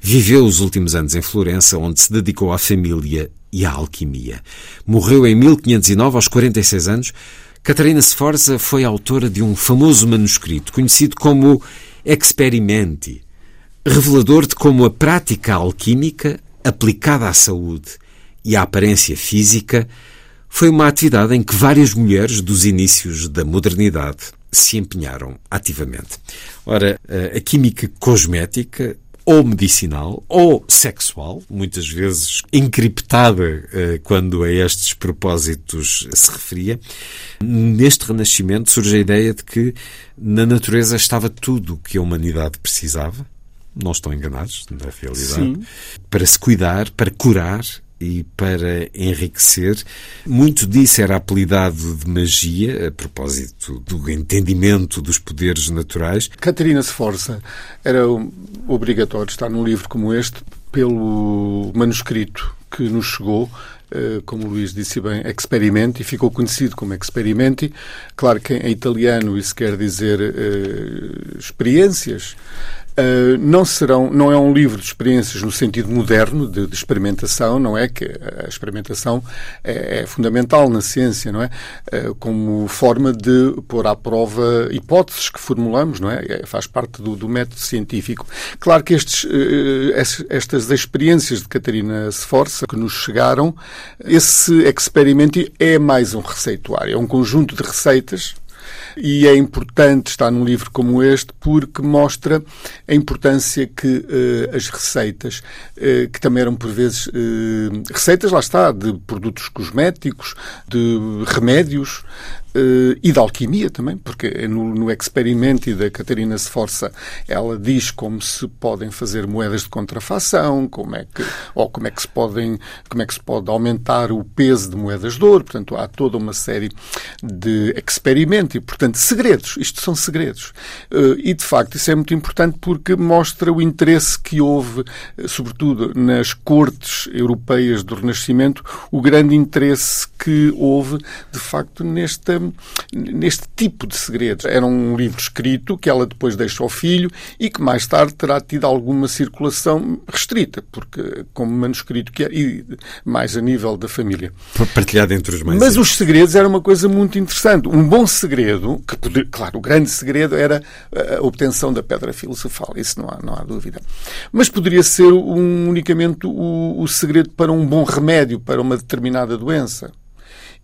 Viveu os últimos anos em Florença, onde se dedicou à família e à alquimia. Morreu em 1509, aos 46 anos. Catarina Sforza foi autora de um famoso manuscrito, conhecido como Experimenti, revelador de como a prática alquímica, aplicada à saúde e à aparência física, foi uma atividade em que várias mulheres dos inícios da modernidade se empenharam ativamente. Ora, a química cosmética ou medicinal ou sexual, muitas vezes encriptada eh, quando a estes propósitos se referia. Neste renascimento surge a ideia de que na natureza estava tudo o que a humanidade precisava. Não estão enganados, na realidade. Sim. Para se cuidar, para curar e para enriquecer. Muito disso era apelidado de magia, a propósito do entendimento dos poderes naturais. Catarina Sforza era obrigatório estar num livro como este pelo manuscrito que nos chegou, eh, como o Luís disse bem, Experimenti, ficou conhecido como Experimenti. Claro que em italiano isso quer dizer uh, experiências, Uh, não serão, não é um livro de experiências no sentido moderno de, de experimentação, não é que a experimentação é, é fundamental na ciência, não é? Uh, como forma de pôr à prova hipóteses que formulamos, não é? é faz parte do, do, método científico. Claro que estes, uh, estas experiências de Catarina Sforza que nos chegaram, esse experimento é mais um receituário, é um conjunto de receitas e é importante estar num livro como este porque mostra a importância que uh, as receitas, uh, que também eram por vezes uh, receitas, lá está, de produtos cosméticos, de remédios, uh, e da alquimia também, porque no, no experimento da Catarina Sforza ela diz como se podem fazer moedas de contrafação, como é que, ou como é que se podem, como é que se pode aumentar o peso de moedas de ouro, portanto há toda uma série de experimentos e, portanto, segredos. Isto são segredos. Uh, e, de facto, isso é muito importante porque mostra o interesse que houve, eh, sobretudo nas cortes europeias do Renascimento, o grande interesse que houve, de facto, nesta neste tipo de segredos. Era um livro escrito que ela depois deixa ao filho e que mais tarde terá tido alguma circulação restrita, porque como manuscrito que é, e mais a nível da família. Partilhado entre os mais. Mas os segredos era uma coisa muito interessante. Um bom segredo, que poder, claro, o grande segredo era a obtenção da pedra filosofal, isso não há, não há dúvida. Mas poderia ser um, unicamente o, o segredo para um bom remédio para uma determinada doença.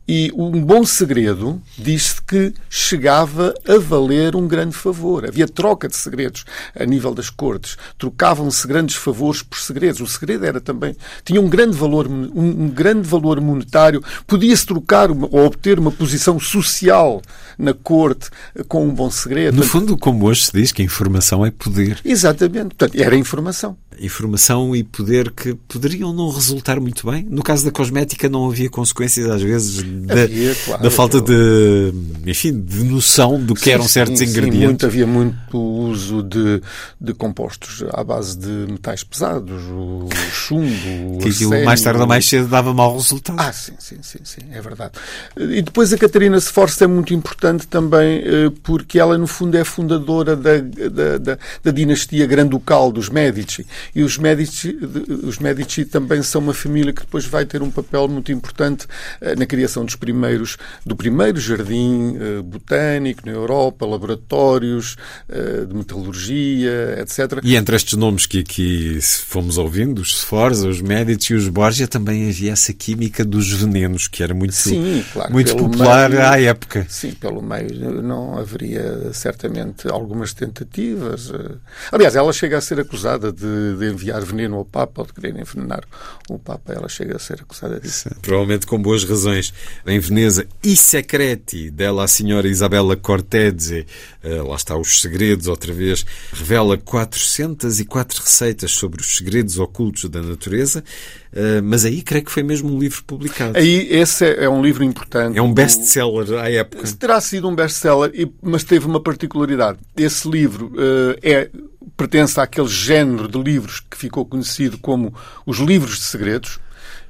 E um bom segredo diz-se que chegava a valer um grande favor. Havia troca de segredos a nível das cortes. Trocavam-se grandes favores por segredos. O segredo era também tinha um grande valor, um, grande valor monetário. Podia-se trocar uma, ou obter uma posição social na corte com um bom segredo. No fundo, como hoje se diz, que a informação é poder. Exatamente. Portanto, era informação informação e poder que poderiam não resultar muito bem. No caso da cosmética não havia consequências às vezes da, havia, claro, da falta de, enfim, de noção do que sim, eram certos sim, ingredientes. Sim, muito, havia muito uso de, de compostos à base de metais pesados, o chumbo, que aquilo mais tarde ou mais cedo dava mau resultado. Ah, sim, sim, sim, sim, é verdade. E depois a Catarina Sforza é muito importante também eh, porque ela no fundo é fundadora da, da, da, da dinastia granducal dos Medici e os Medici, os Medici também são uma família que depois vai ter um papel muito importante eh, na criação dos primeiros, do primeiro jardim eh, botânico na Europa, laboratórios eh, de metalurgia, etc. E entre estes nomes que aqui fomos ouvindo, os Sforza, os Medici e os Borgia, também havia essa química dos venenos, que era muito, sim, claro, muito popular meio, à época. Sim, pelo meio não haveria certamente algumas tentativas. Aliás, ela chega a ser acusada de de, enviar veneno ao Papa ou de querer envenenar o Papa. Ela chega a ser acusada disso. Provavelmente com boas razões. Em Veneza, I Secreti, dela a senhora Isabella Cortese, uh, lá está os segredos, outra vez, revela 404 receitas sobre os segredos ocultos da natureza. Uh, mas aí creio que foi mesmo um livro publicado. Aí esse é, é um livro importante. É um best-seller à época. Terá sido um best-seller, mas teve uma particularidade. Esse livro uh, é pertence àquele género de livros que ficou conhecido como os livros de segredos,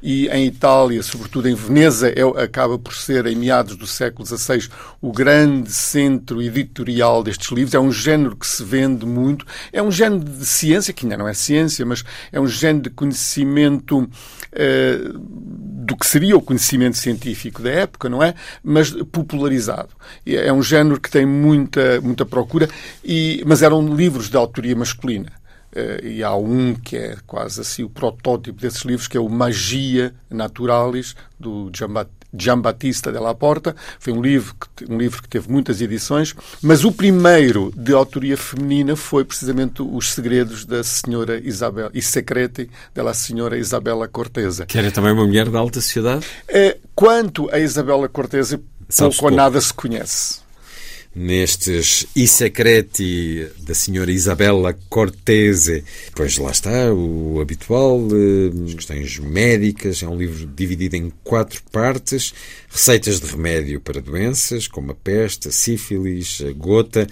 e em Itália, sobretudo em Veneza, é, acaba por ser, em meados do século XVI, o grande centro editorial destes livros. É um género que se vende muito. É um género de ciência, que ainda não é ciência, mas é um género de conhecimento eh, do que seria o conhecimento científico da época, não é? Mas popularizado. É um género que tem muita, muita procura, e, mas eram livros de autoria masculina. Uh, e há um que é quase assim o protótipo desses livros, que é o Magia Naturalis, do Giambattista della Porta. Foi um livro, que, um livro que teve muitas edições, mas o primeiro de autoria feminina foi precisamente Os Segredos da Senhora Isabel, e Secreti della Senhora Isabela Cortesa. Que era também uma mulher da alta sociedade? Uh, quanto a Isabela Cortesa, pouco ou nada se conhece. Nestes I Secreti da senhora Isabella Cortese. Pois lá está, o habitual, eh, as questões médicas, é um livro dividido em quatro partes, receitas de remédio para doenças, como a peste, a sífilis, a gota.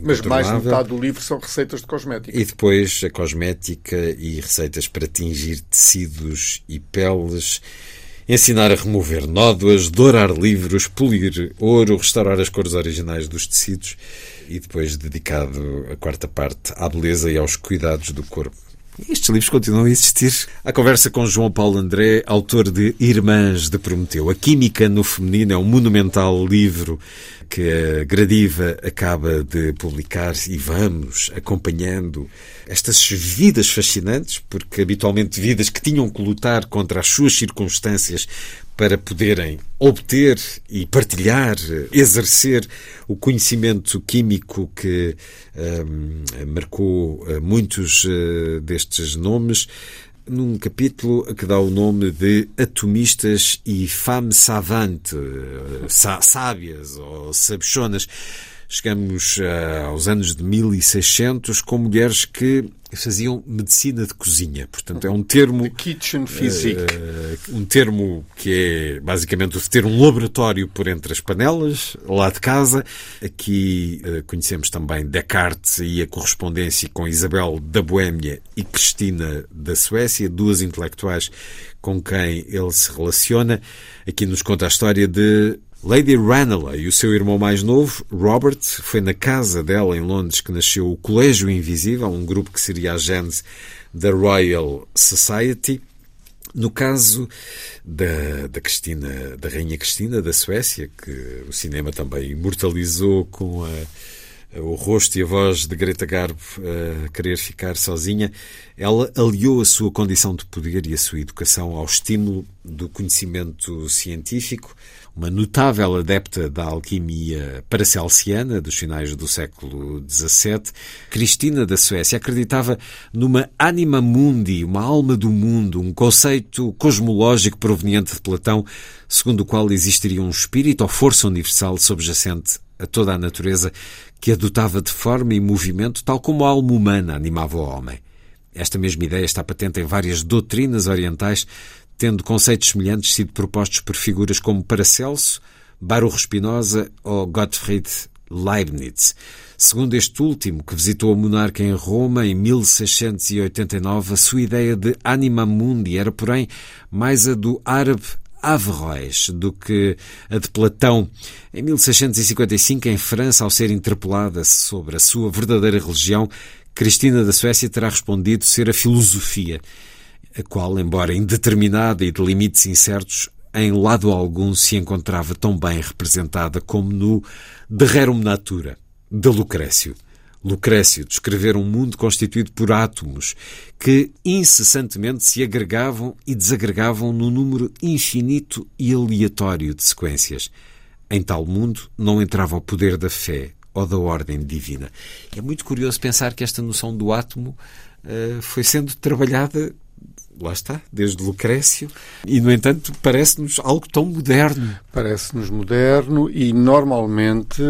Mas mais de metade do livro são receitas de cosmética. E depois a cosmética e receitas para tingir tecidos e peles ensinar a remover nódoas, dourar livros, polir ouro, restaurar as cores originais dos tecidos e depois dedicado a quarta parte à beleza e aos cuidados do corpo. Estes livros continuam a existir. A conversa com João Paulo André, autor de Irmãs de Prometeu. A Química no Feminino é um monumental livro que a Gradiva acaba de publicar e vamos acompanhando estas vidas fascinantes, porque habitualmente vidas que tinham que lutar contra as suas circunstâncias para poderem obter e partilhar, exercer o conhecimento químico que um, marcou uh, muitos uh, destes nomes num capítulo que dá o nome de Atomistas e Femme Savante, sábias ou sabichonas. Chegamos uh, aos anos de 1600 com mulheres que faziam medicina de cozinha. Portanto, é um termo. The kitchen physique. Uh, um termo que é basicamente ter um laboratório por entre as panelas, lá de casa. Aqui uh, conhecemos também Descartes e a correspondência com Isabel da Boémia e Cristina da Suécia, duas intelectuais com quem ele se relaciona. Aqui nos conta a história de Lady Ranelagh e o seu irmão mais novo, Robert, foi na casa dela em Londres que nasceu o Colégio Invisível, um grupo que seria a gênese da Royal Society. No caso da, da Cristina, da Rainha Cristina da Suécia, que o cinema também imortalizou com a, o rosto e a voz de Greta Garbo a querer ficar sozinha, ela aliou a sua condição de poder e a sua educação ao estímulo do conhecimento científico, uma notável adepta da alquimia paracelsiana dos finais do século XVII, Cristina da Suécia acreditava numa anima mundi, uma alma do mundo, um conceito cosmológico proveniente de Platão, segundo o qual existiria um espírito ou força universal subjacente a toda a natureza que a dotava de forma e movimento, tal como a alma humana animava o homem. Esta mesma ideia está patente em várias doutrinas orientais, tendo conceitos semelhantes sido propostos por figuras como Paracelso, Baruch Spinoza ou Gottfried Leibniz. Segundo este último, que visitou a monarca em Roma em 1689, a sua ideia de anima mundi era, porém, mais a do árabe Averroes do que a de Platão. Em 1655, em França, ao ser interpelada sobre a sua verdadeira religião, Cristina da Suécia terá respondido ser a filosofia a qual, embora indeterminada e de limites incertos, em lado algum se encontrava tão bem representada como no De Rerum Natura, de Lucrécio. Lucrécio descrever um mundo constituído por átomos que incessantemente se agregavam e desagregavam num número infinito e aleatório de sequências. Em tal mundo não entrava o poder da fé ou da ordem divina. É muito curioso pensar que esta noção do átomo uh, foi sendo trabalhada lá está, desde Lucrécio, e no entanto parece-nos algo tão moderno. Parece-nos moderno e normalmente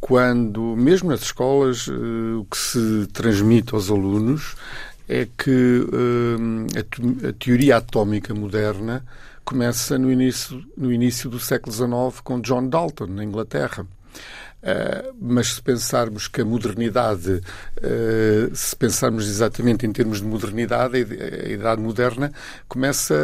quando, mesmo nas escolas, uh, o que se transmite aos alunos é que a, a, teoria atómica moderna começa no início, no início do século XIX com John Dalton, na Inglaterra. Uh, mas se pensarmos que a modernidade, uh, se pensarmos exatamente em termos de modernidade, a, idade moderna começa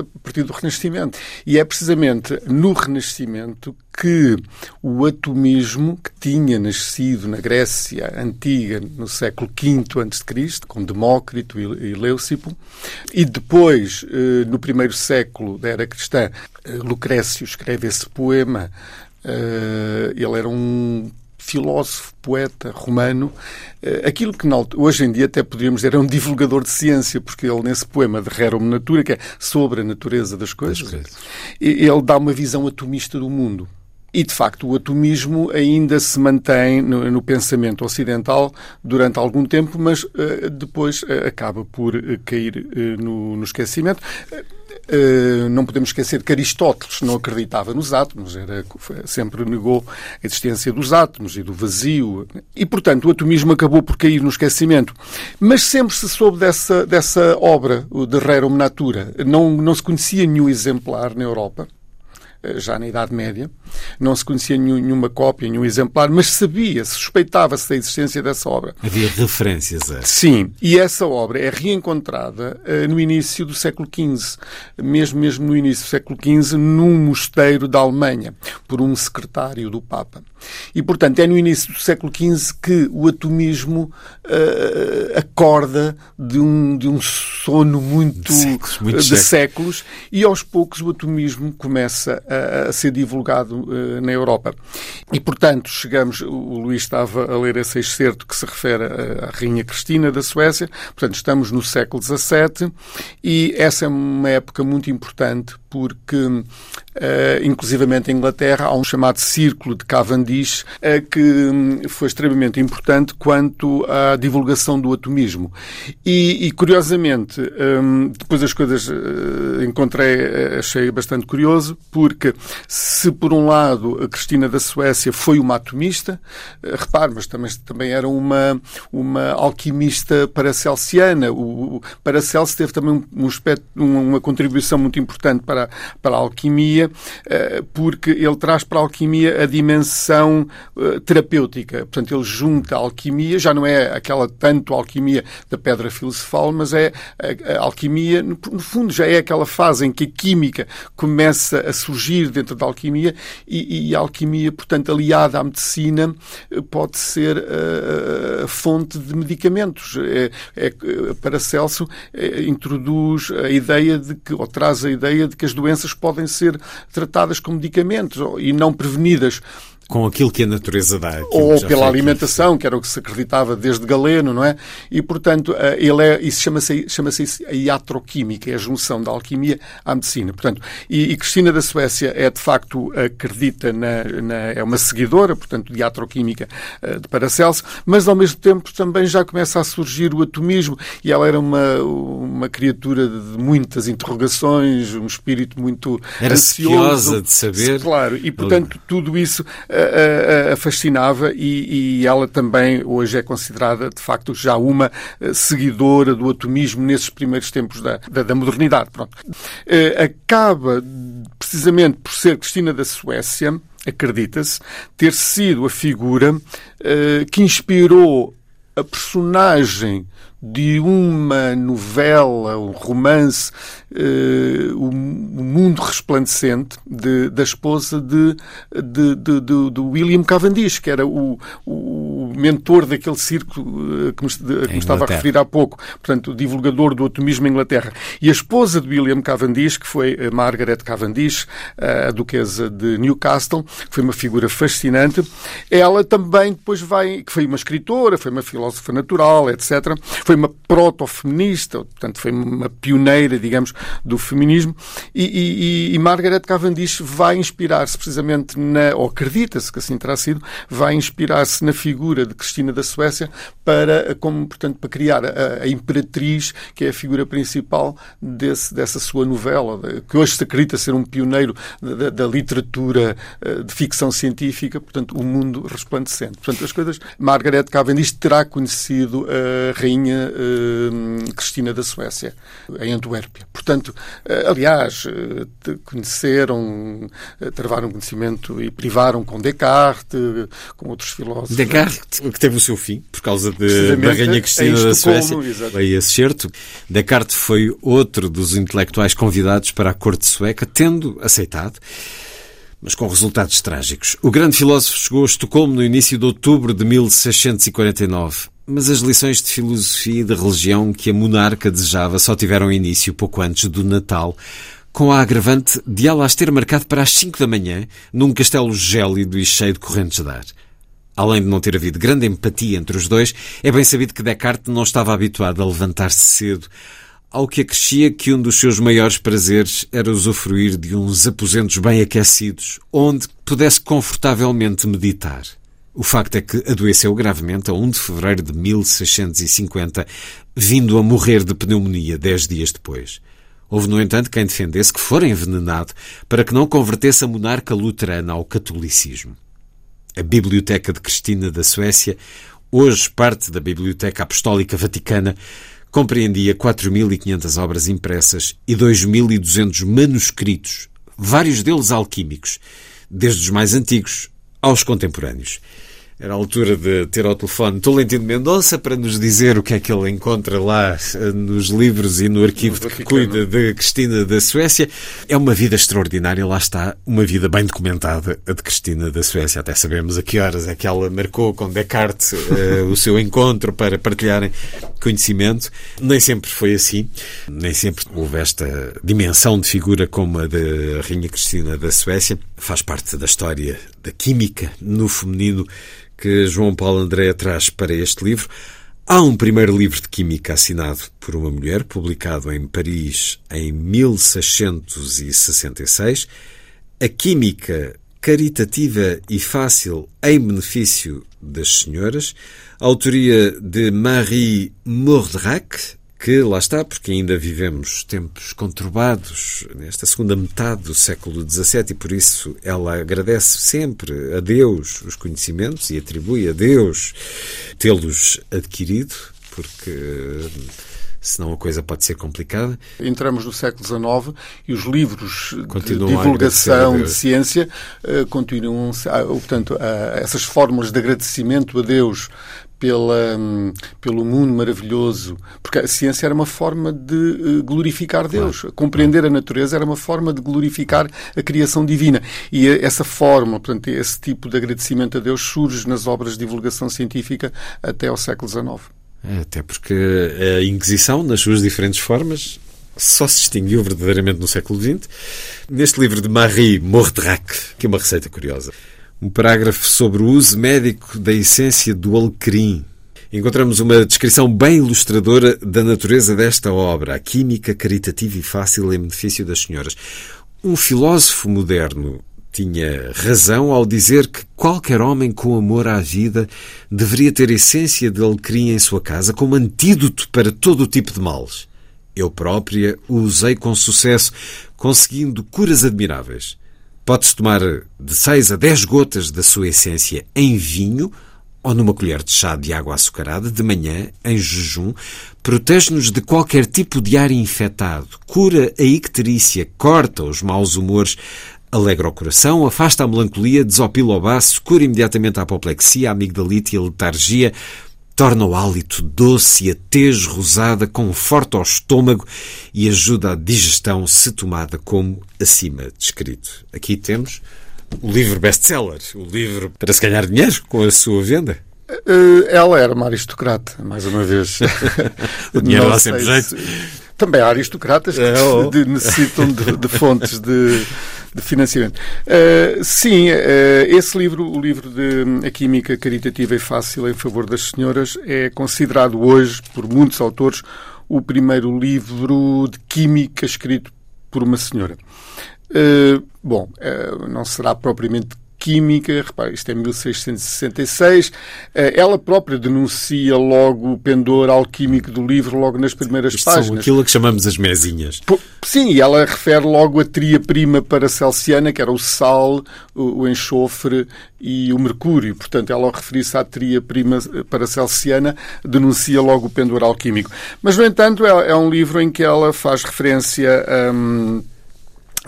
a partir do Renascimento. E é precisamente no Renascimento que o atomismo, que tinha nascido na Grécia antiga no século V a.C., com Demócrito e Leucipo, e depois, no primeiro século da era cristã, Lucrécio escreve esse poema ele era um filósofo, poeta romano, uh, aquilo que hoje em dia até poderíamos dizer é um divulgador de ciência, porque ele nesse poema de Rerum Natura, que é sobre a natureza das coisas, das ele dá uma visão atomista do mundo. E, de facto, o atomismo ainda se mantém no, no pensamento ocidental durante algum tempo, mas uh, depois uh, acaba por uh, cair no, no, esquecimento. Uh, não podemos esquecer que Aristóteles não acreditava nos átomos, era, sempre negou a existência dos átomos e do vazio. E, portanto, o atomismo acabou por cair no esquecimento. Mas sempre se soube dessa, dessa obra, de Rerum Natura. Não, não se conhecia nenhum exemplar na Europa. Eh, já na Idade Média. Não se conhecia nenhuma cópia, nenhum exemplar, mas sabia, suspeitava-se da existência dessa obra. Havia referências a. Sim, e essa obra é reencontrada uh, no início do século XV, mesmo, mesmo no início do século XV, num mosteiro da Alemanha, por um secretário do Papa. E, portanto, é no início do século XV que o atomismo uh, acorda de um, de um sono muito de séculos, muito de séculos e aos poucos o atomismo começa a, a ser divulgado uh, na Europa. E, portanto, chegamos, o Luís estava a ler esse excerto que se refere à Rainha Cristina da Suécia, portanto, estamos no século XVII e essa é uma época muito importante porque, uh, inclusivamente em Inglaterra, há um chamado Círculo de Cavendish, uh, que um, foi extremamente importante quanto à divulgação do atomismo. E, e curiosamente, um, depois as coisas uh, encontrei, achei bastante curioso, porque se por um lado a Cristina da Suécia foi uma atomista, repare, mas também, também era uma, uma alquimista paracelsiana. O, o Paracelso teve também um, um aspecto, uma contribuição muito importante para para, para a alquimia, eh, porque ele traz para a alquimia a dimensão eh, terapêutica. Portanto, ele junta a alquimia, já não é aquela tanto alquimia da pedra filosofal, mas é a, a alquimia, no, fundo, já é aquela fase em que a química começa a surgir dentro da alquimia e, e a alquimia, portanto, aliada à medicina, eh, pode ser fonte de medicamentos. É, é, para Celso, é, introduz a ideia de que, ou traz a ideia de que doenças podem ser tratadas com medicamentos e não prevenidas com aquilo que a natureza dá. Ou pela alimentação, que era o que se acreditava desde Galeno, não é? E, portanto, eh, ele é, isso chama-se chama a iatroquímica, é a junção da alquimia à medicina. Portanto, e, e Cristina da Suécia é, de facto, acredita na, na é uma seguidora, portanto, de iatroquímica eh, de Paracelso, mas, ao mesmo tempo, também já começa a surgir o atomismo e ela era uma, uma criatura de muitas interrogações, um espírito muito era ansioso. de saber. Claro, e, portanto, tudo isso a, a, fascinava e, e, ela também hoje é considerada, de facto, já uma eh, seguidora do atomismo nesses primeiros tempos da, da, da modernidade. Pronto. Eh, acaba, precisamente por ser Cristina da Suécia, acredita-se, ter sido a figura uh, que inspirou a personagem de uma novela, um romance, uh, o, Mundo Resplandecente, de, da esposa de, de, de, de, William Cavendish, que era o, o mentor daquele círculo uh, que me, que me estava a referir há pouco, portanto, o divulgador do atomismo em Inglaterra. E a esposa de William Cavendish, que foi Margaret Cavendish, a duquesa de Newcastle, que foi uma figura fascinante, ela também depois vai, que foi uma escritora, foi uma filósofa natural, etc., foi uma proto-feminista, portanto, foi uma pioneira, digamos, do feminismo, e, e, e Margaret Cavendish vai inspirar-se precisamente na, ou acredita-se que assim terá sido, vai inspirar-se na figura de Cristina da Suécia para, como, portanto, para criar a, a imperatriz, que é a figura principal desse, dessa sua novela, que hoje se acredita ser um pioneiro da, da literatura eh, de ficção científica, portanto, o mundo resplandecente. Portanto, as coisas, Margaret Cavendish terá conhecido a rainha uh, Cristina da Suécia, em Antuérpia. Portanto, uh, aliás, conheceram, travaram conhecimento e privaram com Descartes, com outros filósofos. Descartes, que teve o seu fim, por causa de, da Rainha Cristina da Suécia. Aí esse certo. Descartes foi outro dos intelectuais convidados para a corte sueca, tendo aceitado mas com resultados trágicos. O grande filósofo chegou a Estocolmo no início de outubro de 1649. Mas as lições de filosofia e de religião que a monarca desejava só tiveram início pouco antes do Natal, com a agravante de ela as ter marcado para as 5 da manhã, num castelo gélido e cheio de correntes de ar. Além de não ter havido grande empatia entre os dois, é bem sabido que Descartes não estava habituado a levantar-se cedo, ao que acrescia que um dos seus maiores prazeres era usufruir de uns aposentos bem aquecidos, onde pudesse confortavelmente meditar. O facto é que adoeceu gravemente a 1 de fevereiro de 1650, vindo a morrer de pneumonia dez dias depois. Houve, no entanto, quem defendesse que fora envenenado para que não convertesse a monarca luterana ao catolicismo. A Biblioteca de Cristina da Suécia, hoje parte da Biblioteca Apostólica Vaticana, compreendia 4.500 obras impressas e 2.200 manuscritos, vários deles alquímicos, desde os mais antigos aos contemporâneos. Era a altura de ter ao telefone Tolentino Mendonça para nos dizer o que é que ele encontra lá eh, nos livros e no arquivo de que cuida de Cristina da Suécia. É uma vida extraordinária, lá está, uma vida bem documentada, a de Cristina da Suécia. Até sabemos a que horas é que ela marcou com Descartes uh, o seu encontro para partilharem conhecimento. Nem sempre foi assim, nem sempre houve esta dimensão de figura como a da Rainha Cristina da Suécia. Faz parte da história da química no feminino que João Paulo André traz para este livro. Há um primeiro livro de química assinado por uma mulher, publicado em Paris em 1666. A química caritativa e fácil em benefício das senhoras, autoria de Marie Mordrac, que lá está, porque ainda vivemos tempos conturbados nesta segunda metade do século XVII e por isso ela agradece sempre a Deus os conhecimentos e atribui a Deus tê-los adquirido, porque senão a coisa pode ser complicada. Entramos no século XIX e os livros Continuam de divulgação de ciência uh, continuam, uh, portanto, uh, essas fórmulas de agradecimento a Deus pela, pelo mundo maravilhoso, porque a ciência era uma forma de eh, glorificar Deus. Claro. Compreender a natureza era uma forma de glorificar a criação divina. E essa forma, portanto, esse tipo de agradecimento a Deus surge nas obras de divulgação científica até ao século XIX. É, até porque a Inquisição, nas suas diferentes formas, só se extinguiu verdadeiramente no século XX. Neste livro de Marie Mordrac, que é uma receita curiosa um parágrafo sobre o uso médico da essência do alecrim. Encontramos uma descrição bem ilustradora da natureza desta obra, a química caritativa e fácil em benefício das senhoras. Um filósofo moderno tinha razão ao dizer que qualquer homem com amor à vida deveria ter essência de alecrim em sua casa como antídoto para todo o tipo de males. Eu própria o usei com sucesso, conseguindo curas admiráveis. Pode-se tomar de 6 a 10 gotas da sua essência em vinho ou numa colher de chá de água açucarada de manhã, em jejum, protege-nos de qualquer tipo de ar infectado, cura a icterícia, corta os maus humores, alegra o coração, afasta a melancolia, desopila o baço, cura imediatamente a apoplexia, a amigdalite e a letargia, torna o hálito doce e a tez rosada, conforta o estômago e ajuda a digestão se tomada como acima descrito. Aqui temos o livro best-seller, o livro para se ganhar dinheiro com a sua venda. Eh, ela era uma aristocrata, mais uma vez. o dinheiro dá sempre jeito. Também há aristocratas que é, oh. necessitam de, de fontes de, de financiamento. Uh, sim, uh, esse livro, o livro de hum, A Química Caritativa e Fácil em Favor das Senhoras, é considerado hoje, por muitos autores, o primeiro livro de química escrito por uma senhora. Uh, bom, não será propriamente química, repare, isto é 1666, eh, ela própria denuncia logo o pendor alquímico do livro, logo nas primeiras isto páginas. São aquilo que chamamos as mesinhas. Sim, e ela refere logo a tria-prima paracelsiana, que era o sal, o enxofre e o mercúrio. Portanto, ela, ao referir-se à tria-prima paracelsiana, denuncia logo o pendor alquímico. Mas, no entanto, é, é um livro em que ela faz referência a. Hum,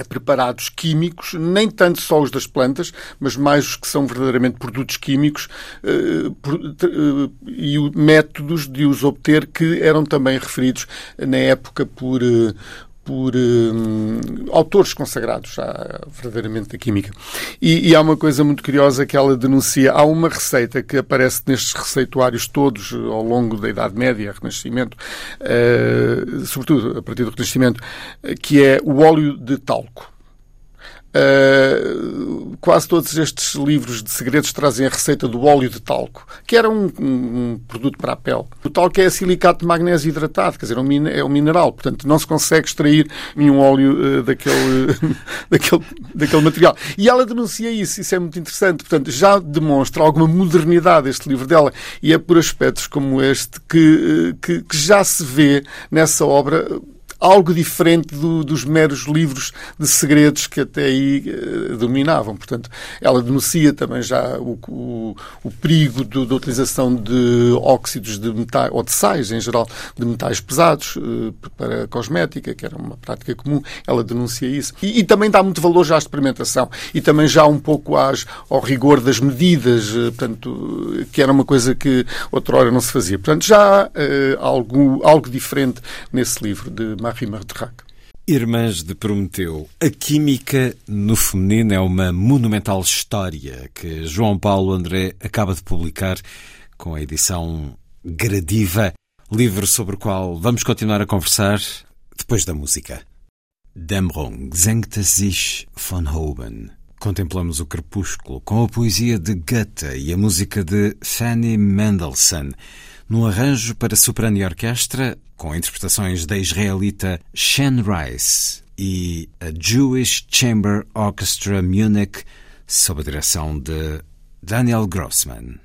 preparados químicos, nem tanto só os das plantas, mas mais os que são verdadeiramente produtos químicos eh, eh, e métodos de os obter que eram também referidos na época por eh, por um, autores consagrados à, verdadeiramente da química. E, e, há uma coisa muito curiosa que ela denuncia. Há uma receita que aparece nestes receituários todos ao longo da Idade Média, Renascimento, uh, sobretudo a partir do Renascimento, que é o óleo de talco. Uh, quase todos estes livros de segredos trazem a receita do óleo de talco, que era um, um, produto para a pele. O talco é silicato de magnésio hidratado, quer dizer, é, é um mineral, portanto não se consegue extrair nenhum óleo uh, daquele, daquele, daquele material. E ela denuncia isso, isso é muito interessante, portanto já demonstra alguma modernidade este livro dela, e é por aspectos como este que, uh, que, que já se vê nessa obra algo diferente do, dos meros livros de segredos que até aí uh, dominavam. Portanto, ela denuncia também já o, o, o perigo da utilização de óxidos de metais, ou de sais em geral, de metais pesados uh, para cosmética, que era uma prática comum. Ela denuncia isso. E, e, também dá muito valor já à experimentação e também já um pouco às, ao rigor das medidas, uh, portanto, que era uma coisa que outrora não se fazia. Portanto, já algo, algo diferente nesse livro de Irmãs de Prometeu. A química no feminino é uma monumental história que João Paulo André acaba de publicar com a edição Gradiva, livro sobre o qual vamos continuar a conversar depois da música. Dämmerung senkte sich von oben. Contemplamos o crepúsculo com a poesia de Goethe e a música de Fanny Mendelssohn num arranjo para soprano e orquestra, com interpretações da israelita Shen Rice e a Jewish Chamber Orchestra Munich, sob a direção de Daniel Grossman.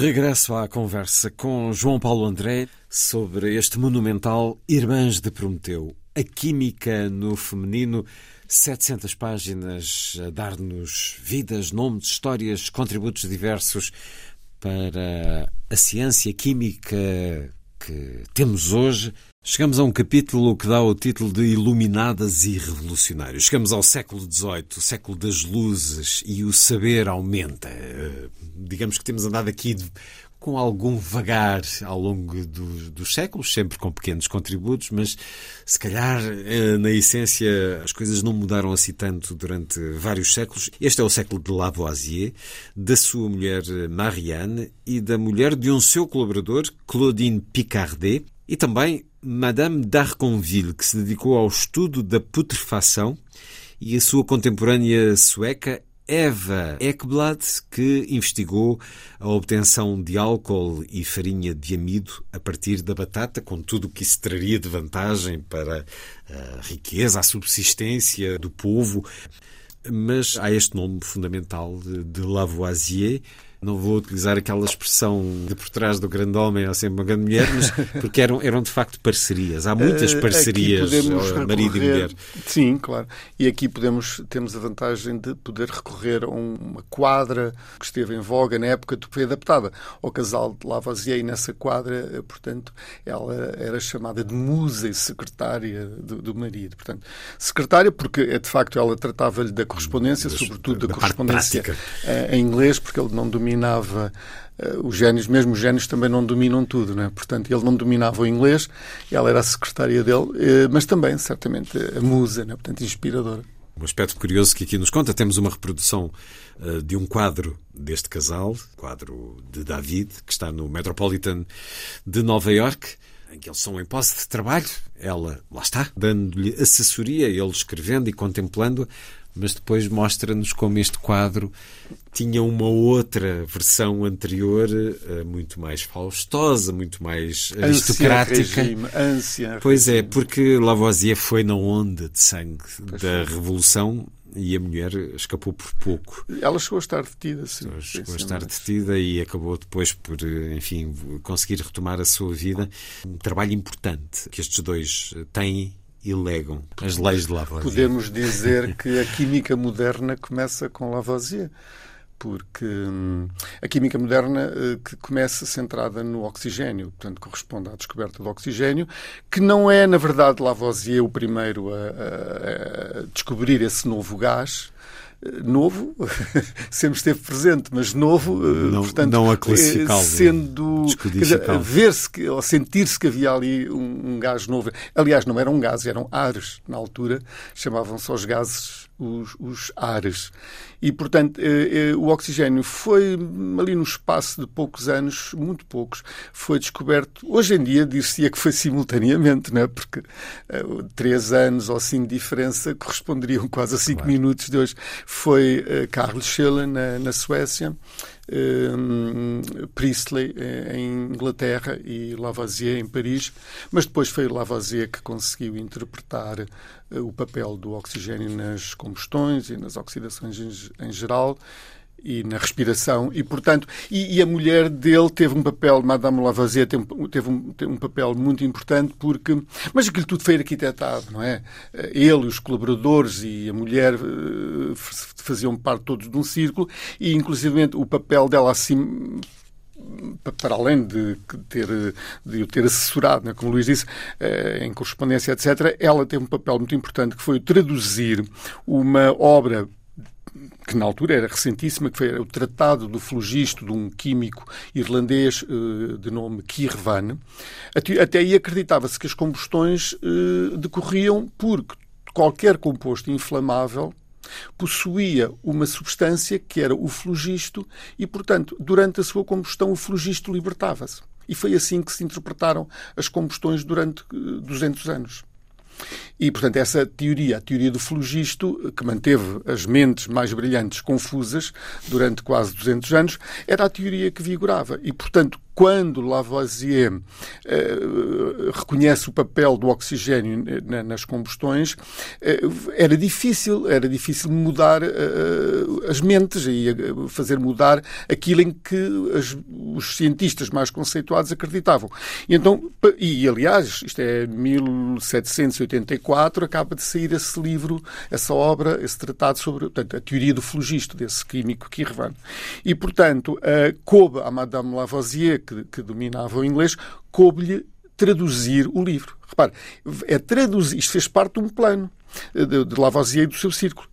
Regresso à conversa com João Paulo André sobre este monumental Irmãs de Prometeu. A química no feminino, 700 páginas a dar-nos vidas, nomes, histórias, contributos diversos para a ciência química que temos hoje. Chegamos a um capítulo que dá o título de Iluminadas e Revolucionários. Chegamos ao século XVIII, o século das luzes, e o saber aumenta. Eh, digamos que temos andado aqui com algum vagar ao longo do, dos séculos, sempre com pequenos contributos, mas se calhar, eh, na essência, as coisas não mudaram assim tanto durante vários séculos. Este é o século de Lavoisier, da sua mulher Marianne e da mulher de um seu colaborador, Claudine Picardet, e também Madame d'Arconville, que se dedicou ao estudo da putrefação, e a sua contemporânea sueca Eva Ekblad, que investigou a obtenção de álcool e farinha de amido a partir da batata, com tudo o que isso traria de vantagem para a riqueza, a subsistência do povo. Mas há este nome fundamental de Lavoisier, não vou utilizar aquela expressão de por trás do grande homem há sempre uma grande mulher, mas porque eram, eram de facto parcerias. Há muitas eh, parcerias, marido e mulher. Sim, claro. E aqui podemos, temos a vantagem de poder recorrer a uma quadra que esteve em voga na época que foi adaptada ao casal de Lavoisier e nessa quadra, eh, portanto, ela era chamada de musa e secretária do, do marido. Portanto, secretária porque, de facto, ela tratava-lhe da correspondência, sobretudo da, da correspondência eh, em inglês, porque ele não dominava dominava uh, os génios, mesmo os génios também não dominam tudo, né? portanto ele não dominava o inglês, ela era a secretária dele, uh, mas também certamente a musa, né? portanto inspiradora. Um aspecto curioso que aqui nos conta, temos uma reprodução uh, de um quadro deste casal, quadro de David, que está no Metropolitan de Nova York, em que eles são em posse de trabalho, ela lá está, dando-lhe assessoria, ele escrevendo e contemplando mas depois mostra-nos como este quadro tinha uma outra versão anterior, eh, muito mais faustosa, muito mais aristocrática. Regime, ânsia pois é, regime. é, porque Lavoisier foi na onda de sangue pois da foi. Revolução e a mulher escapou por pouco. Ela chegou a estar detida, sim. Chegou a estar detida e acabou depois por, enfim, conseguir retomar a sua vida. Um trabalho importante que estes dois têm e legam as leis de Lavoisier. Podemos dizer que a química moderna começa com Lavoisier porque hum, a química moderna uh, que começa centrada no oxigênio, portanto corresponde à descoberta do oxigênio, que não é na verdade Lavoisier o primeiro a, a, a descobrir esse novo gás, novo, sempre esteve presente, mas novo, eh, não, portanto, não a classificá-lo, sendo ver-se ou sentir-se que havia ali um, um, gás novo. Aliás, não era um gás, eram ares na altura, chamavam-se os gases os, os ares. E, portanto, eh, eh, o oxigênio foi, ali no espaço de poucos anos, muito poucos, foi descoberto. Hoje em dia, dir-se-ia que foi simultaneamente, não é? porque eh, três anos ou assim de diferença corresponderiam quase a cinco claro. minutos de hoje. Foi Carlos Schiller, na, na Suécia, Priestley em Inglaterra e Lavoisier em Paris, mas depois foi Lavoisier que conseguiu interpretar o papel do oxigênio nas combustões e nas oxidações em geral e na respiração e portanto e, e, a mulher dele teve um papel Madame Lavoisier teve, teve, um, teve um papel muito importante porque mas aquilo tudo foi arquitetado não é ele os colaboradores e a mulher uh, faziam parte todos de um círculo e inclusivamente o papel dela assim para além de ter, de o ter assessorado, né, como o Luís disse, eh, em correspondência, etc., ela teve um papel muito importante que foi traduzir uma obra que na altura era recentíssima, que foi o Tratado do Flogisto de um químico irlandês eh, de nome Kirvan. Até aí acreditava-se que as combustões eh, decorriam porque qualquer composto inflamável possuía uma substância que era o flogisto e, portanto, durante a sua combustão, o flogisto libertava-se. E foi assim que se interpretaram as combustões durante 200 eh, anos. E, portanto, essa teoria, a teoria do flogisto, que manteve as mentes mais brilhantes confusas durante quase 200 anos, era a teoria que vigorava. E, portanto, quando Lavoisier eh, reconhece o papel do oxigênio nas combustões, eh, era difícil, era difícil mudar eh, as mentes e fazer mudar aquilo em que as, os cientistas mais conceituados acreditavam. E, então, e aliás, isto é 1784, acaba de sair esse livro, essa obra, esse tratado sobre portanto, a teoria do flogisto, desse químico Kirvan. E, portanto, coube a Madame Lavoisier que, que dominava o inglês, coube-lhe traduzir o livro. Repare, é traduzir, isto fez parte de um plano. de, de Lavoisier e do seu círculo.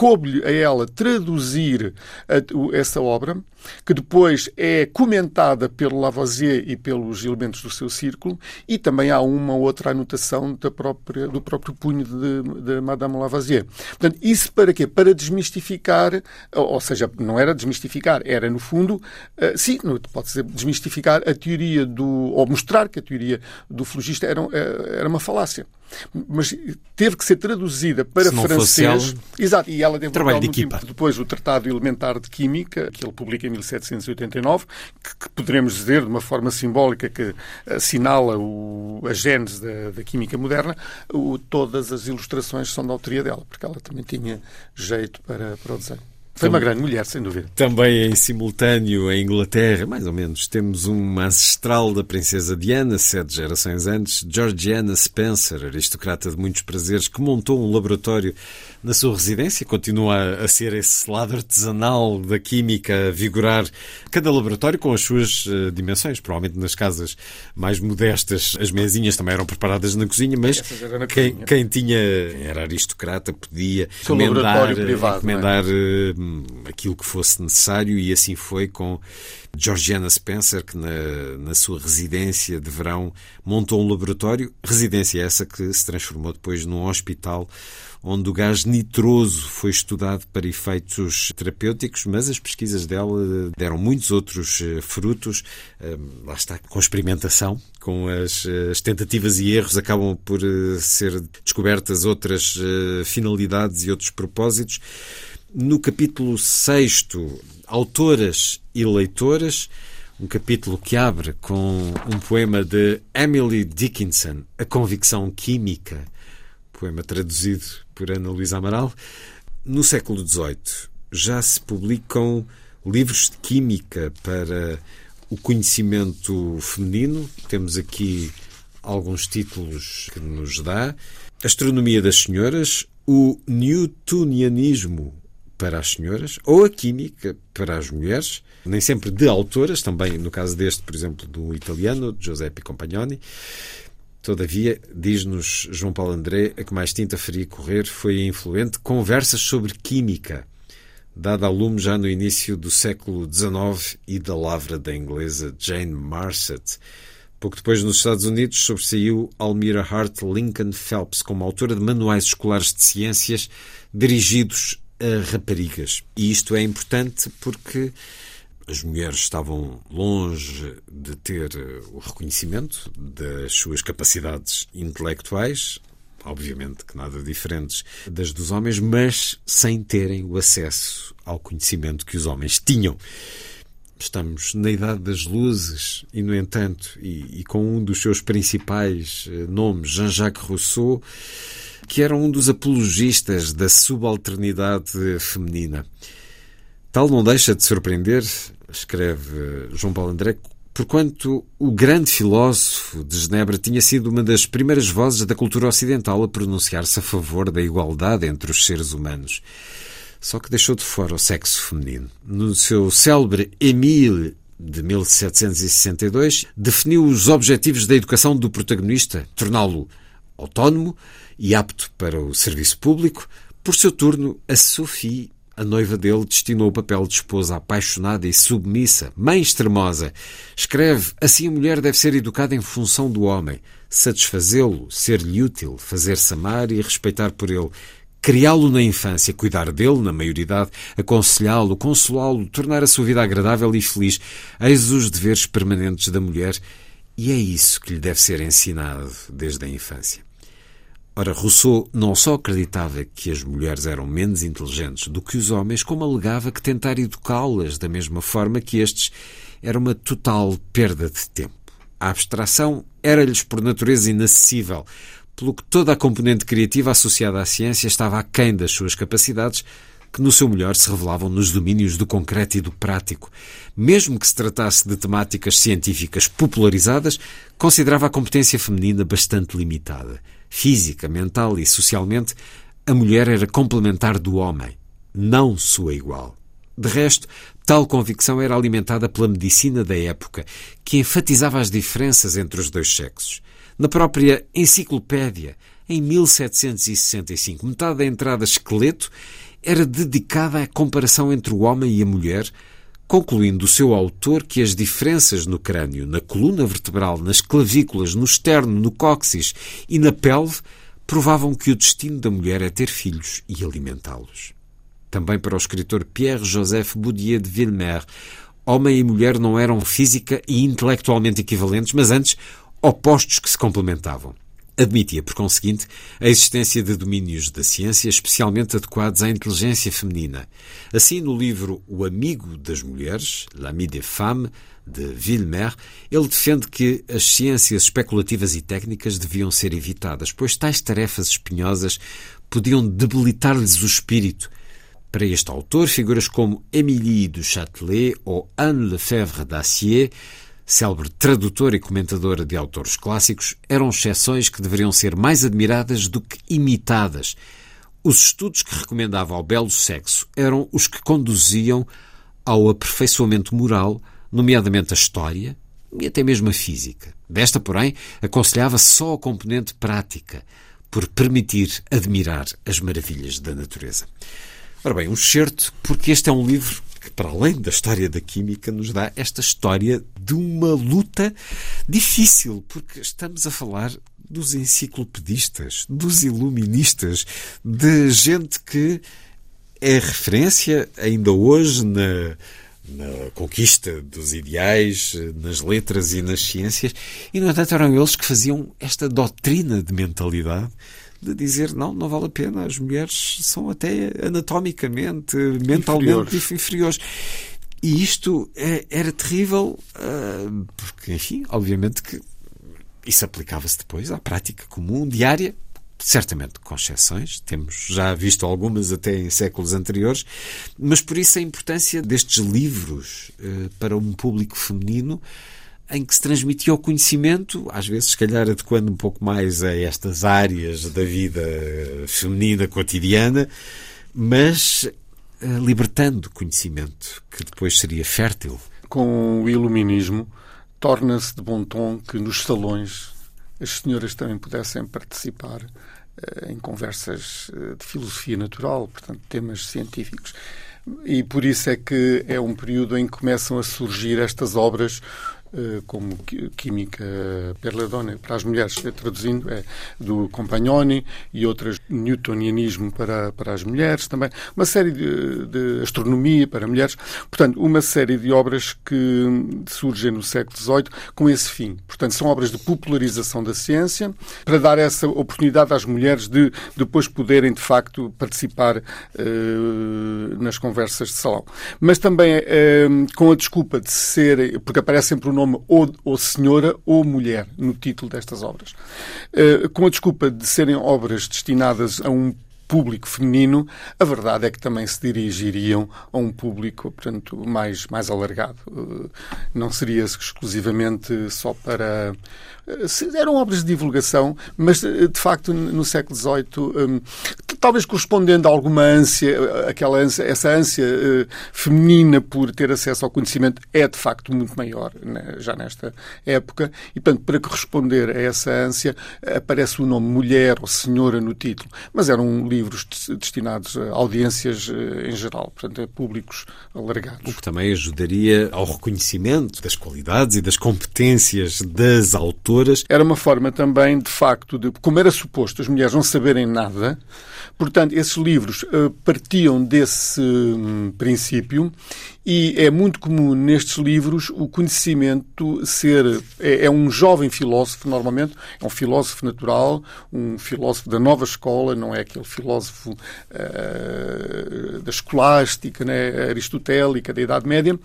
Coube-lhe a ela traduzir a, essa obra, que depois é comentada pelo Lavoisier e pelos elementos do seu círculo, e também há uma outra anotação da própria, do próprio punho de, de Madame Lavoisier. Portanto, isso para quê? Para desmistificar, ou seja, não era desmistificar, era no fundo, uh, sim, pode ser desmistificar a teoria do, ou mostrar que a teoria do flogista era, eh, era uma falácia mas teve que ser traduzida para francês. Exato, e ela deu trabalho de equipa. Depois o Tratado Elementar de Química, que ele publica em 1789, que, que poderemos dizer de uma forma simbólica que assinala o, a gênese da, da química moderna, o, todas as ilustrações são da autoria dela, porque ela também tinha jeito para, para o desenho. Foi uma grande mulher, sem dúvida. Também em simultâneo, em Inglaterra, mais ou menos, temos uma ancestral da princesa Diana, sete gerações antes, Georgiana Spencer, aristocrata de muitos prazeres, que montou um laboratório na sua residência, continua a ser esse lado artesanal da química a vigorar cada laboratório com as suas uh, dimensões. Provavelmente nas casas mais modestas as mesinhas também eram preparadas na cozinha, mas na quem, cozinha. quem, tinha era aristocrata podia recomendar, recomendar é? uh, aquilo que fosse necessário e assim foi com Georgiana Spencer, que na, na sua residência de verão montou um laboratório, residência essa que se transformou depois num hospital onde o gás nitroso foi estudado para efeitos terapêuticos, mas as pesquisas dela deram muitos outros eh, frutos. Lá está, com experimentação, com as, as tentativas e erros, acabam por eh, ser descobertas outras eh, finalidades e outros propósitos. No capítulo 6, Autoras e Leitoras, um capítulo que abre com um poema de Emily Dickinson, A Convicção Química, poema traduzido por Ana Luísa Amaral. No século XVIII já se publicam livros de química para o conhecimento feminino. Temos aqui alguns títulos que nos dá. Astronomia das Senhoras, o Newtonianismo para as senhoras, ou a química para as mulheres, nem sempre de autoras, também no caso deste, por exemplo, do italiano, Giuseppe Compagnoni. Todavia, diz-nos João Paulo André, a que mais tinta faria correr foi a influente Conversas sobre Química, dada ao lume já no início do século XIX e da lavra da inglesa Jane Marset. Pouco depois, nos Estados Unidos, sobressaiu Almira Hart Lincoln Phelps como autora de manuais escolares de ciências dirigidos raparigas. E isto é importante porque as mulheres estavam longe de ter eh, o reconhecimento das suas capacidades intelectuais, obviamente que nada diferentes das dos homens, mas sem terem o acesso ao conhecimento que os homens tinham. Estamos na Idade das Luzes e, no entanto, e, e com um dos seus principais eh, nomes, Jean-Jacques Rousseau, que era um dos apologistas da subalternidade feminina. Tal não deixa de surpreender escreve João Paulo André, porquanto o grande filósofo de Genebra tinha sido uma das primeiras vozes da cultura ocidental a pronunciar-se a favor da igualdade entre os seres humanos. Só que deixou de fora o sexo feminino. No seu célebre Emile de 1762, definiu os objetivos da educação do protagonista, torná-lo autónomo e apto para o serviço público. Por seu turno, a Sophie a noiva dele destinou o papel de esposa apaixonada e submissa, mãe extremosa. Escreve: assim a mulher deve ser educada em função do homem, satisfazê-lo, ser-lhe útil, fazer-se amar e respeitar por ele. Criá-lo na infância, cuidar dele na maioridade, aconselhá-lo, consolá-lo, tornar a sua vida agradável e feliz. Eis os deveres permanentes da mulher e é isso que lhe deve ser ensinado desde a infância. Ora, Rousseau não só acreditava que as mulheres eram menos inteligentes do que os homens, como alegava que tentar educá-las da mesma forma que estes era uma total perda de tempo. A abstração era-lhes por natureza inacessível, pelo que toda a componente criativa associada à ciência estava aquém das suas capacidades, que no seu melhor se revelavam nos domínios do concreto e do prático. Mesmo que se tratasse de temáticas científicas popularizadas, considerava a competência feminina bastante limitada física, mental e socialmente, a mulher era complementar do homem, não sua igual. De resto, tal convicção era alimentada pela medicina da época, que enfatizava as diferenças entre os dois sexos. Na própria enciclopédia, em 1765. Metade da entrada esqueleto era dedicada à comparação entre o homem e a mulher, concluindo o seu autor que as diferenças no crânio, na coluna vertebral, nas clavículas, no externo, no cóccix e na pelve provavam que o destino da mulher é ter filhos e alimentá-los. Também para o escritor Pierre-Joseph Boudier de Villemer, homem e mulher não eram física e intelectualmente equivalentes, mas antes opostos que se complementavam. Admitia, por conseguinte, a existência de domínios da ciência especialmente adequados à inteligência feminina. Assim, no livro O Amigo das Mulheres, L'Ami des Femmes, de Villemer, ele defende que as ciências especulativas e técnicas deviam ser evitadas, pois tais tarefas espinhosas podiam debilitar-lhes o espírito. Para este autor, figuras como Émilie du Châtelet ou Anne Lefebvre d'Acier célebre tradutora e comentadora de autores clássicos, eram exceções que deveriam ser mais admiradas do que imitadas. Os estudos que recomendava ao belo sexo eram os que conduziam ao aperfeiçoamento moral, nomeadamente a história e até mesmo a física. Desta, porém, aconselhava só a componente prática, por permitir admirar as maravilhas da natureza. Ora bem, um certo, porque este é um livro que, para além da história da química, nos dá esta história de uma luta difícil, porque estamos a falar dos enciclopedistas, dos iluministas, de gente que é referência ainda hoje na, na conquista dos ideais, nas letras e nas ciências, e no entanto eram eles que faziam esta doutrina de mentalidade de dizer não, não vale a pena, as mulheres são até anatomicamente, mentalmente inferiores. inferiores. E isto é, era terrível, uh, porque, enfim, obviamente que isso aplicava-se depois à prática comum, diária, certamente com exceções, temos já visto algumas até em séculos anteriores, mas por isso a importância destes livros uh, para um público feminino em que se transmitia o conhecimento, às vezes, se calhar, adequando um pouco mais a estas áreas da vida feminina cotidiana, mas eh, libertando conhecimento que depois seria fértil. Com o iluminismo, torna-se de bom tom que nos salões as senhoras também pudessem participar eh, em conversas eh, de filosofia natural, portanto, temas científicos. E por isso é que é um período em que começam a surgir estas obras como Química Perladone para as mulheres, eh, traduzindo, é do Compagnoni e outras Newtonianismo para, para as mulheres também, uma série de, de astronomia para mulheres, portanto, uma série de obras que surgem no século XVIII com esse fim. Portanto, são obras de popularização da ciência para dar essa oportunidade às mulheres de depois poderem, de facto, participar uh, nas conversas de salão. Mas também uh, com a desculpa de ser, porque aparece sempre o nome ou, ou senhora ou mulher no título destas obras. Uh, com a desculpa de serem obras destinadas a um público feminino, a verdade é que também se dirigiriam a um público, portanto, mais, mais alargado. Eh, não seria exclusivamente só para eram obras de divulgação, mas de facto no século XVIII, hum, talvez correspondendo a alguma ânsia, aquela ânsia, essa ânsia feminina por ter acesso ao conhecimento é de facto muito maior né, já nesta época e, portanto, para corresponder a essa ânsia aparece o nome mulher ou senhora no título, mas eram livros destinados a audiências em geral, portanto, a públicos alargados. O que também ajudaria ao reconhecimento das qualidades e das competências das autoras era uma forma também, de facto, de, como era suposto as mulheres não saberem nada, portanto, esses livros uh, partiam desse um, princípio e é muito comum nestes livros o conhecimento ser. É, é, um jovem filósofo, normalmente, é um filósofo natural, um filósofo da nova escola, não é aquele filósofo uh, da escolástica, né, aristotélica, da Idade Média,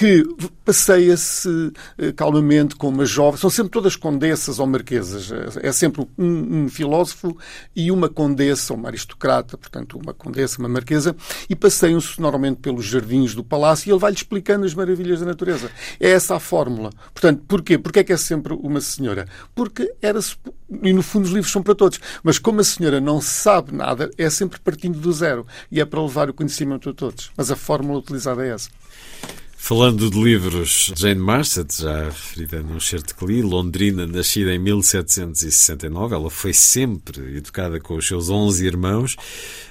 que passeia-se uh, calmamente com uma jovem. São sempre todas condessas ou marquesas. É sempre um, um filósofo e uma condessa, uma aristocrata, portanto, uma condessa, uma marquesa, e passeiam-se normalmente pelos jardins do palácio e ele vai-lhe explicando as maravilhas da natureza. É essa a fórmula. Portanto, porquê? Porquê é que é sempre uma senhora? Porque era e no fundo os livros são para todos, mas como a senhora não sabe nada, é sempre partindo do zero e é para levar o conhecimento a todos. Mas a fórmula utilizada é essa. Falando de livros, Jane Marcet, já referida num certo que li, londrina, nascida em 1769, ela foi sempre educada com os seus 11 irmãos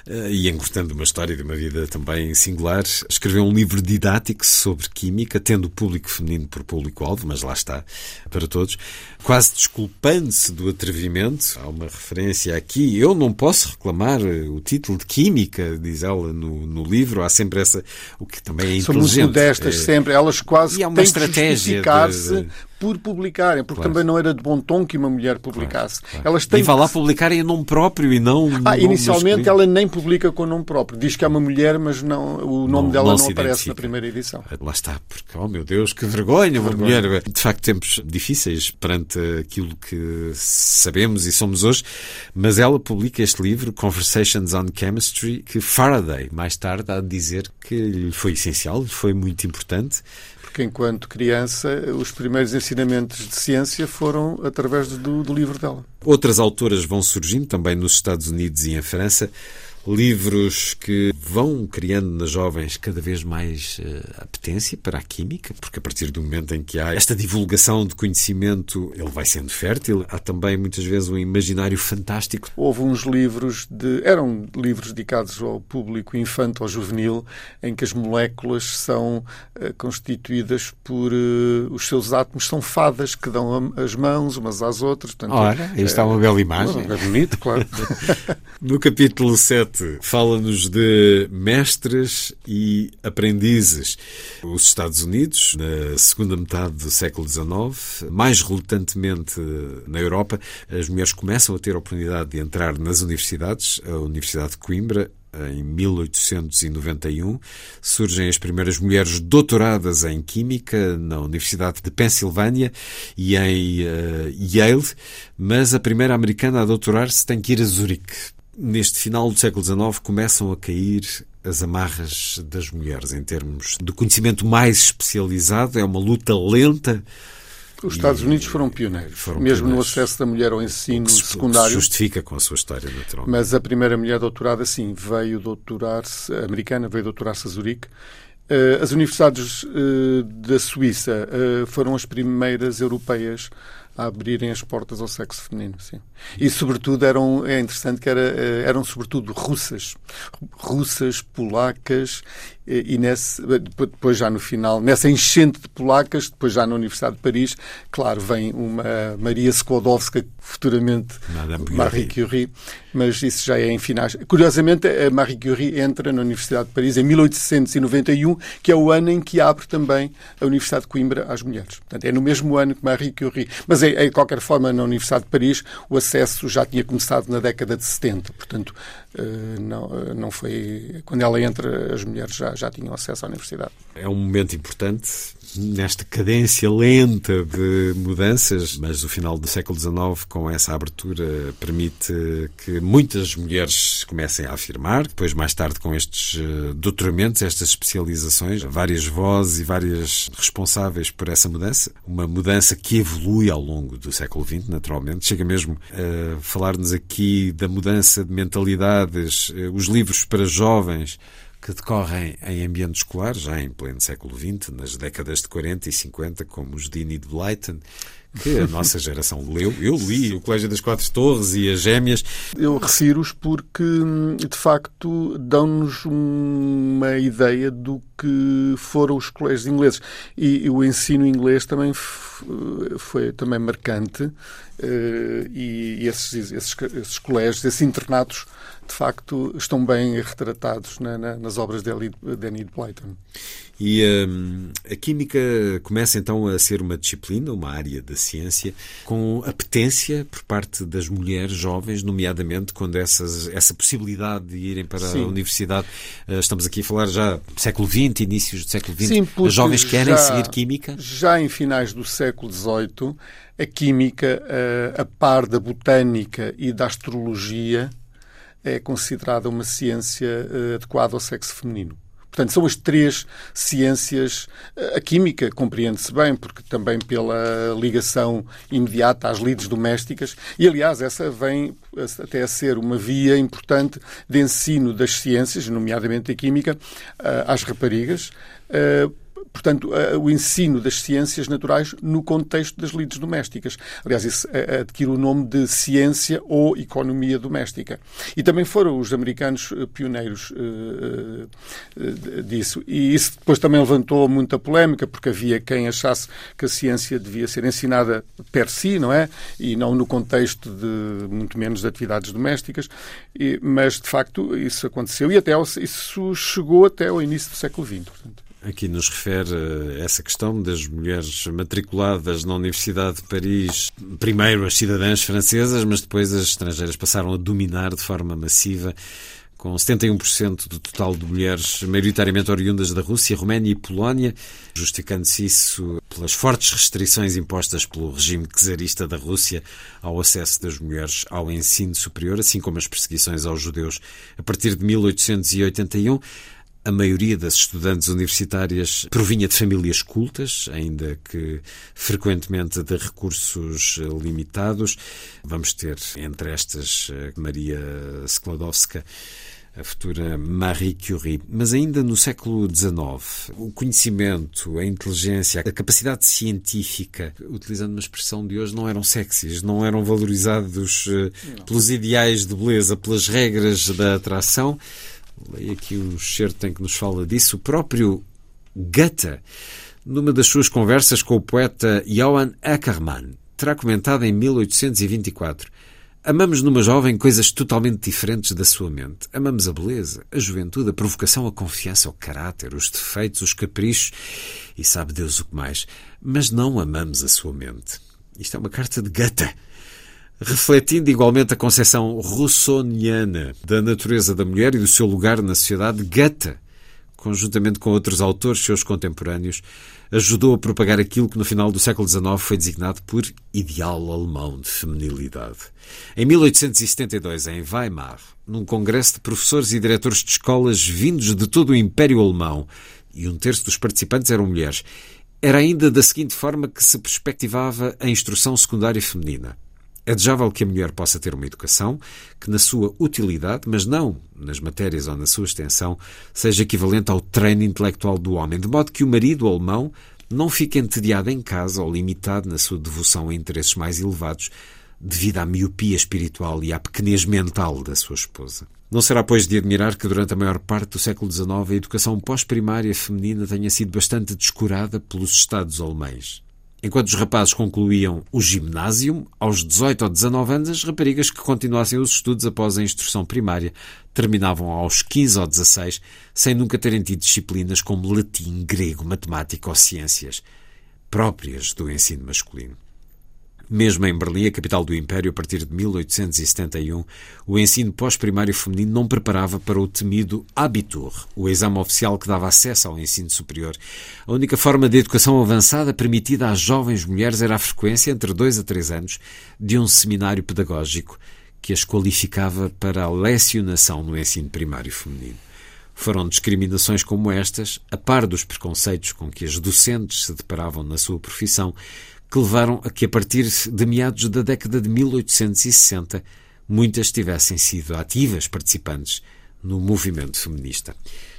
eh, e encurtando uma história de uma vida também singular, escreveu um livro didático sobre química, tendo o público feminino por público-alvo, mas lá está, para todos, quase desculpando-se do atrevimento. Há uma referência aqui, eu não posso reclamar o título de química, diz ela no, no livro, há sempre essa, o que também é inteligente. Muito modestas, sempre. Elas quase e há uma têm estratégia que justificar-se de por publicarem, porque claro. também não era de bom tom que uma mulher publicasse. Claro, claro. Elas têm e vai lá publicar em nome próprio e não. Ah, inicialmente ela nem publica com nome próprio. Diz que é uma mulher, mas não, o nome não, dela não, não aparece na primeira edição. Lá está, porque, oh meu Deus, que vergonha, uma vergonha. mulher. De facto, tempos difíceis perante aquilo que sabemos e somos hoje, mas ela publica este livro, Conversations on Chemistry, que Faraday, mais tarde, há de dizer que lhe foi essencial, lhe foi muito importante porque enquanto criança os primeiros ensinamentos de ciência foram através do, do livro dela. Outras autoras vão surgindo também nos Estados Unidos e em França livros que vão criando nas jovens cada vez mais uh, apetência para a química, porque a partir do momento em que há esta divulgação de conhecimento, ele vai sendo fértil. Há também muitas vezes um imaginário fantástico. Houve uns livros de eram livros dedicados ao público infanto ou juvenil, em que as moléculas são uh, constituídas por uh, os seus átomos são fadas que dão as mãos umas às outras. Portanto, Ora, aí está uma bela imagem. É bonito, claro. no capítulo 7 fala-nos de mestres e aprendizes. Os Estados Unidos, na segunda metade do século XIX, mais relutantemente na Europa, as mulheres começam a ter a oportunidade de entrar nas universidades, a Universidade de Coimbra, em 1891, surgem as primeiras mulheres doutoradas em Química na Universidade de Pensilvânia e em uh, Yale, mas a primeira americana a doutorar-se tem que ir a Zurique neste final do século XIX começam a cair as amarras das mulheres em termos de conhecimento mais especializado. É uma luta lenta. Os Estados Unidos foram pioneiros, foram mesmo pioneiros. no acesso da mulher ao ensino se, secundário. justifica com a sua história, naturalmente. Mas a primeira mulher doutorada, sim, veio doutorar-se, americana, veio doutorar-se a Zurique. Eh, as universidades eh, da Suíça eh, foram as primeiras europeias a abrirem as portas ao sexo feminino, sim. E, sobretudo, eram, é interessante que era, eh, eram, sobretudo, russas. Russas, polacas, e nesse, depois já no final, nessa enchente de polacas, depois já na Universidade de Paris, claro, vem uma Maria Skłodowska, futuramente Marie Curie, mas isso já é em finais. Curiosamente, a Marie Curie entra na Universidade de Paris em 1891, que é o ano em que abre também a Universidade de Coimbra às mulheres. Portanto, é no mesmo ano que Marie Curie. Mas, é, de qualquer forma, na Universidade de Paris, o acesso já tinha começado na década de 70. Portanto, eh, não, eh, não foi. Quando ela entra, as mulheres já, já tinham acesso à universidade. É um momento importante nesta cadência lenta de mudanças, mas o final do século XIX, com essa abertura, permite que muitas mulheres comecem a afirmar. Depois, mais tarde, com estes eh, doutoramentos, estas especializações, várias vozes e várias responsáveis por essa mudança. Uma mudança que evolui ao longo do século XX, naturalmente. Chega mesmo a falar-nos aqui da mudança de mentalidades, eh, os livros para jovens que decorrem em ambiente escolar, já em pleno século XX, nas décadas de 40 e 50, como os de Enid Blyton, que a nossa geração leu. Eu li o Colégio das Quatro Torres e as Gêmeas. Eu refiro-os porque, de facto, dão-nos uma ideia do que foram os colégios ingleses. E, e o ensino inglês também foi também marcante. Eh, e esses, esses, esses colégios, esses internatos, de facto, estão bem retratados na, na, nas obras de Enid Blyton. E um, a química começa então a ser uma disciplina, uma área da ciência, com apetência por parte das mulheres jovens, nomeadamente quando essas, essa possibilidade de irem para Sim. a universidade. Uh, estamos aqui a falar já do século XX, inícios do século XX. Sim, As jovens querem já, seguir química? Já em finais do século XVIII, a química, uh, a par da botânica e da astrologia, é considerada uma ciência uh, adequada ao sexo feminino. Portanto, são as três ciências. A química compreende-se bem, porque também pela ligação imediata às lides domésticas, e aliás, essa vem até a ser uma via importante de ensino das ciências, nomeadamente a química, às raparigas portanto, o ensino das ciências naturais no contexto das lides domésticas. Aliás, isso adquire o nome de ciência ou economia doméstica. E também foram os americanos pioneiros disso. E isso depois também levantou muita polémica, porque havia quem achasse que a ciência devia ser ensinada per si, não é? E não no contexto de muito menos de atividades domésticas. Mas, de facto, isso aconteceu e até isso chegou até ao início do século XX. Portanto. Aqui nos refere eh, essa questão das mulheres matriculadas na Universidade de Paris, primeiro as cidadãs francesas, mas depois as estrangeiras passaram a dominar de forma massiva com 71% do total de mulheres maioritariamente oriundas da Rússia, Roménia e Polónia, justificando-se isso pelas fortes restrições impostas pelo regime czarista da Rússia ao acesso das mulheres ao ensino superior, assim como as perseguições aos judeus a partir de 1881. A maioria das estudantes universitárias provinha de famílias cultas, ainda que frequentemente de recursos limitados. Vamos ter entre estas Maria Sklodowska, a futura Marie Curie. Mas ainda no século XIX, o conhecimento, a inteligência, a capacidade científica, utilizando uma expressão de hoje, não eram sexys, não eram valorizados eh, pelos ideais de beleza, pelas regras da atração. Leia aqui um excerto em que nos fala disso. O próprio Goethe, numa das suas conversas com o poeta Johann Ackermann, terá comentado em 1824 Amamos numa jovem coisas totalmente diferentes da sua mente. Amamos a beleza, a juventude, a provocação, a confiança, o caráter, os defeitos, os caprichos e sabe Deus o que mais. Mas não amamos a sua mente. Isto é uma carta de Goethe. Refletindo igualmente a concepção russoniana da natureza da mulher e do seu lugar na sociedade, Goethe, conjuntamente com outros autores seus contemporâneos, ajudou a propagar aquilo que no final do século XIX foi designado por ideal alemão de feminilidade. Em 1872, em Weimar, num congresso de professores e diretores de escolas vindos de todo o Império Alemão, e um terço dos participantes eram mulheres, era ainda da seguinte forma que se perspectivava a instrução secundária feminina. É desejável que a mulher possa ter uma educação que, na sua utilidade, mas não nas matérias ou na sua extensão, seja equivalente ao treino intelectual do homem, de modo que o marido alemão não fique entediado em casa ou limitado na sua devoção a interesses mais elevados devido à miopia espiritual e à pequenez mental da sua esposa. Não será, pois, de admirar que durante a maior parte do século XIX a educação pós-primária feminina tenha sido bastante descurada pelos Estados alemães. Enquanto os rapazes concluíam o ginásio, aos 18 ou 19 anos, as raparigas que continuassem os estudos após a instrução primária terminavam aos 15 ou 16, sem nunca terem tido disciplinas como latim, grego, matemática ou ciências, próprias do ensino masculino. Mesmo em Berlim, a capital do Império, a partir de 1871, o ensino pós-primário feminino não preparava para o temido Abitur, o exame oficial que dava acesso ao ensino superior. A única forma de educação avançada permitida às jovens mulheres era a frequência, entre dois a três anos, de um seminário pedagógico que as qualificava para a lecionação no ensino primário feminino. Foram discriminações como estas, a par dos preconceitos com que as docentes se deparavam na sua profissão, que levaram a que, a partir de meados da década de 1860, muitas tivessem sido ativas participantes no movimento feminista.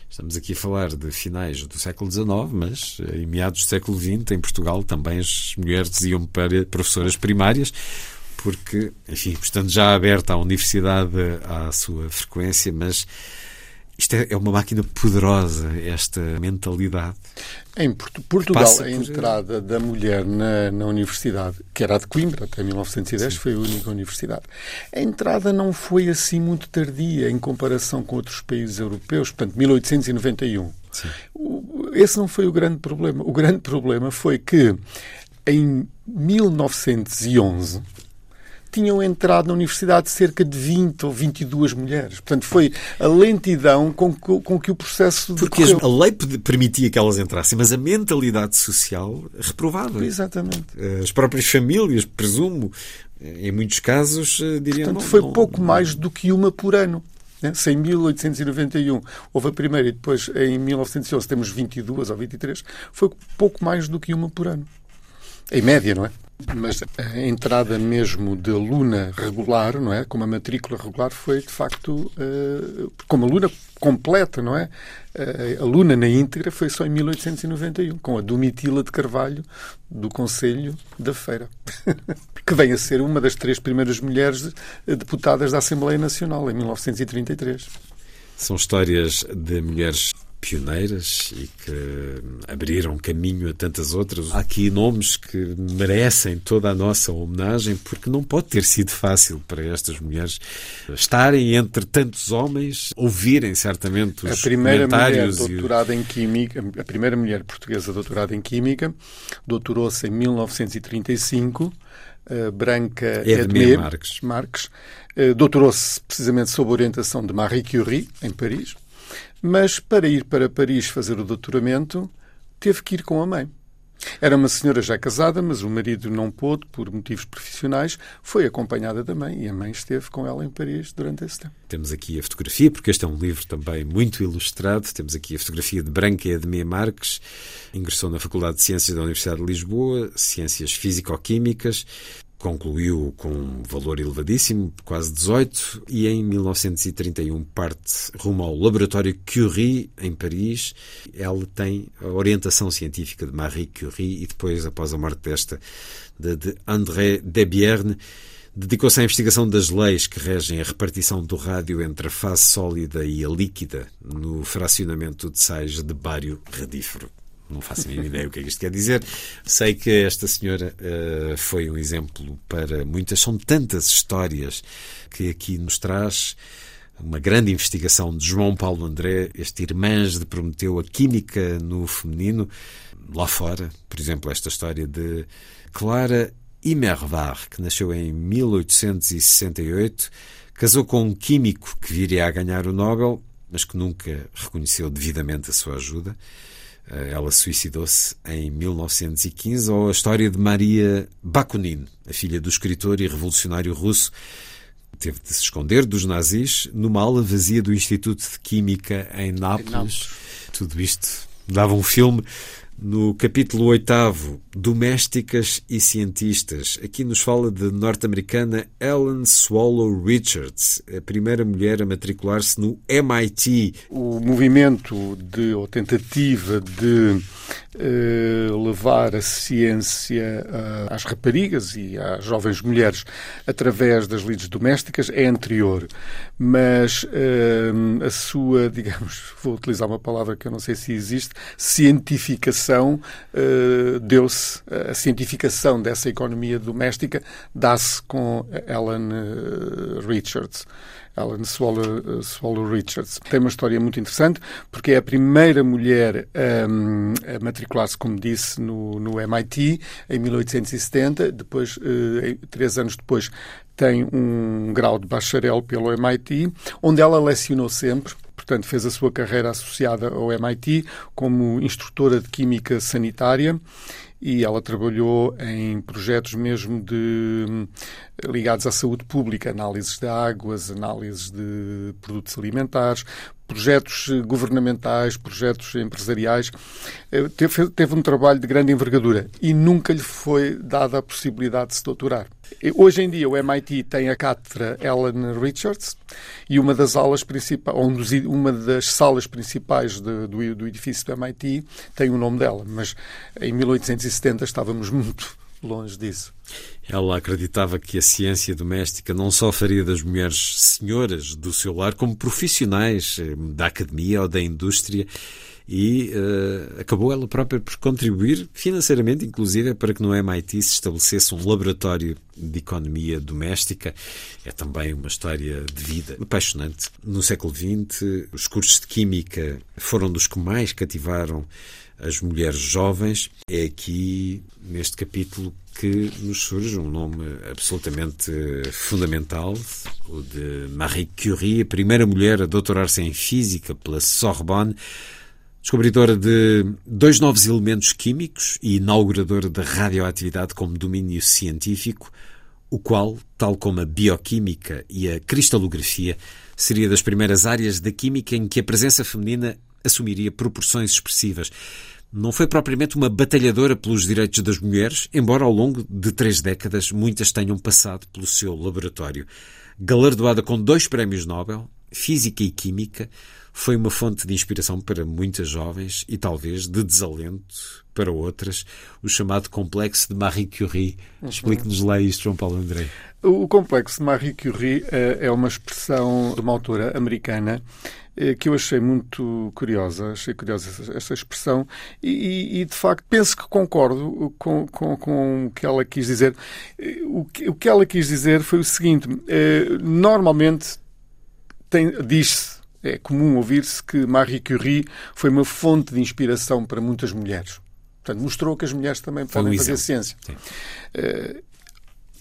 Estamos aqui a falar de finais do século XIX, mas em meados do século XX, em Portugal, também as mulheres iam para professoras primárias, porque, enfim, estando já aberta a universidade à sua frequência, mas isto é, é uma máquina poderosa, esta mentalidade. Em Portugal, Passa a entrada da mulher na, na, universidade, que era a de Coimbra, até 1910, Sim. foi a única universidade. A entrada não foi assim muito tardia em comparação com outros países europeus, portanto, 1891. Sim. Esse não foi o grande problema. O grande problema foi que em 1911 tinham entrado na universidade cerca de 20 ou 22 mulheres. Portanto, foi a lentidão com que, com que o processo Porque decorreu. a lei permitia que elas entrassem, mas a mentalidade social reprovava. Exatamente. As próprias famílias, presumo, em muitos casos, eh, diriam... Portanto, foi não, pouco não... mais do que uma por ano. Né? Se em 1891 houve a primeira e depois em 1911 temos 22 ou 23, foi pouco mais do que uma por ano. Em média, não é? Mas a entrada mesmo de aluna regular, não é? Como a matrícula regular foi, de facto, uh, como aluna completa, não é? Uh, aluna na íntegra foi só em 1891, com a Domitila de Carvalho, do Conselho da Feira, que vem a ser uma das três primeiras mulheres deputadas da Assembleia Nacional, em 1933. São histórias de mulheres pioneiras e que abriram caminho a tantas outras. Há aqui nomes que merecem toda a nossa homenagem, porque não pode ter sido fácil para estas mulheres estarem entre tantos homens, ouvirem certamente os a primeira comentários. Mulher doutorada e... em Química, a primeira mulher portuguesa doutorada em Química, doutorou-se em 1935. Uh, Branca Edmé Marques. Marques uh, doutorou-se precisamente sob orientação de Marie Curie, em Paris. Mas para ir para Paris fazer o doutoramento, teve que ir com a mãe. Era uma senhora já casada, mas o marido não pôde, por motivos profissionais, foi acompanhada da mãe e a mãe esteve com ela em Paris durante esse tempo. Temos aqui a fotografia, porque este é um livro também muito ilustrado. Temos aqui a fotografia de Branca Edmé Marques. Ingressou na Faculdade de Ciências da Universidade de Lisboa, Ciências Físico-Químicas concluiu com um valor elevadíssimo, quase 18, e em 1931 parte rumo ao Laboratório Curie, em Paris. Ela tem a orientação científica de Marie Curie e depois, após a morte desta, de, de André Debierne, dedicou-se à investigação das leis que regem a repartição do rádio entre a fase sólida e a líquida no fracionamento de sais de bário radífero não faço a ideia o que é que isto quer dizer. Sei que esta senhora uh, foi um exemplo para muitas. São tantas histórias que aqui nos traz uma grande investigação de João Paulo André, este Irmãs de Prometeu, a química no feminino, lá fora. Por exemplo, esta história de Clara Imervar, que nasceu em 1868, casou com um químico que viria a ganhar o Nobel, mas que nunca reconheceu devidamente a sua ajuda. Eh, ela suicidou-se em 1915, ou a história de Maria Bakunin, a filha do escritor e revolucionário russo, teve de se esconder dos nazis numa aula vazia do Instituto de Química em Nápoles. Em Nápoles. Tudo isto dava um filme no capítulo 8, Domésticas e Cientistas, aqui nos fala de norte-americana Ellen Swallow Richards, a primeira mulher a matricular-se no MIT. O movimento de, ou tentativa de eh, levar a ciência uh, às raparigas e às jovens mulheres através das lides domésticas é anterior, mas uh, a sua, digamos, vou utilizar uma palavra que eu não sei se existe, cientificação deu-se, a cientificação dessa economia doméstica dá-se com Ellen Richards. Ellen Swallow, Swallow Richards. Tem uma história muito interessante porque é a primeira mulher um, a matricular-se, como disse, no, no, MIT em 1870. Depois, uh, três anos depois, tem um grau de bacharel pelo MIT, onde ela lecionou sempre portanto, fez a sua carreira associada ao MIT como instrutora de Química Sanitária e ela trabalhou em projetos mesmo de ligados à saúde pública, análises de águas, análises de produtos alimentares, projetos governamentais, projetos empresariais. Eh, teve, teve um trabalho de grande envergadura e nunca lhe foi dada a possibilidade de se doutorar. Hoje em dia o MIT tem a cátedra Ellen Richards e uma das aulas principais, uma das salas principais de, do, do edifício do MIT tem o nome dela, mas em 1870 estávamos muito longe disso. Ela acreditava que a ciência doméstica não só faria das mulheres senhoras do seu lar, como profissionais eh, da academia ou da indústria e uh, acabou ela própria por contribuir financeiramente, inclusive, para que no MIT se estabelecesse um laboratório de economia doméstica. É também uma história de vida apaixonante. No século XX, os cursos de química foram dos que mais cativaram as mulheres jovens. É aqui, neste capítulo, que nos surge um nome absolutamente fundamental, o de Marie Curie, a primeira mulher a doutorar-se em física pela Sorbonne descobridora de dois novos elementos químicos e inauguradora da radioatividade como domínio científico, o qual, tal como a bioquímica e a cristalografia, seria das primeiras áreas da química em que a presença feminina assumiria proporções expressivas. Não foi propriamente uma batalhadora pelos direitos das mulheres, embora ao longo de três décadas muitas tenham passado pelo seu laboratório. Galardoada com dois prémios Nobel, Física e Química, foi uma fonte de inspiração para muitas jovens e talvez de desalento para outras, o chamado complexo de Marie Curie. Uhum. Explique-nos lá isto, João Paulo André. O complexo de Marie Curie eh, é uma expressão de uma autora americana que eu achei muito curiosa, achei curiosa essa expressão e, e, de facto penso que concordo com, com, com o que ela quis dizer. Eh, o que, o que ela quis dizer foi o seguinte: normalmente diz-se é comum ouvir-se que Marie Curie foi uma fonte de inspiração para muitas mulheres. Portanto, mostrou que as mulheres também podem fazer ciência. Uh,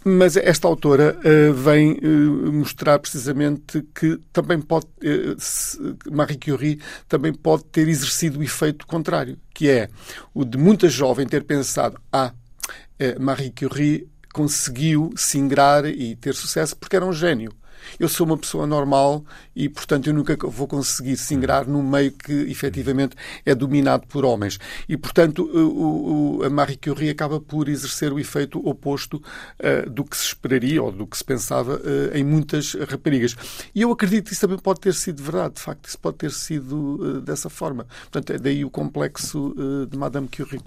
mas esta autora uh, vem uh, mostrar precisamente que também pode Marie Curie também pode ter exercido o efeito contrário, que é o de muita jovem ter pensado ah, Marie Curie conseguiu se ingrar e ter sucesso porque era um gênio eu sou uma pessoa normal e, portanto, eu nunca vou conseguir se ingrar num meio que efetivamente é dominado por homens. E, portanto, o, o, a Marie Curie acaba por exercer o efeito oposto uh, do que se esperaria ou do que se pensava uh, em muitas raparigas. E eu acredito que isso também pode ter sido verdade, de facto, isso pode ter sido uh, dessa forma. Portanto, é daí o complexo de Madame Curie.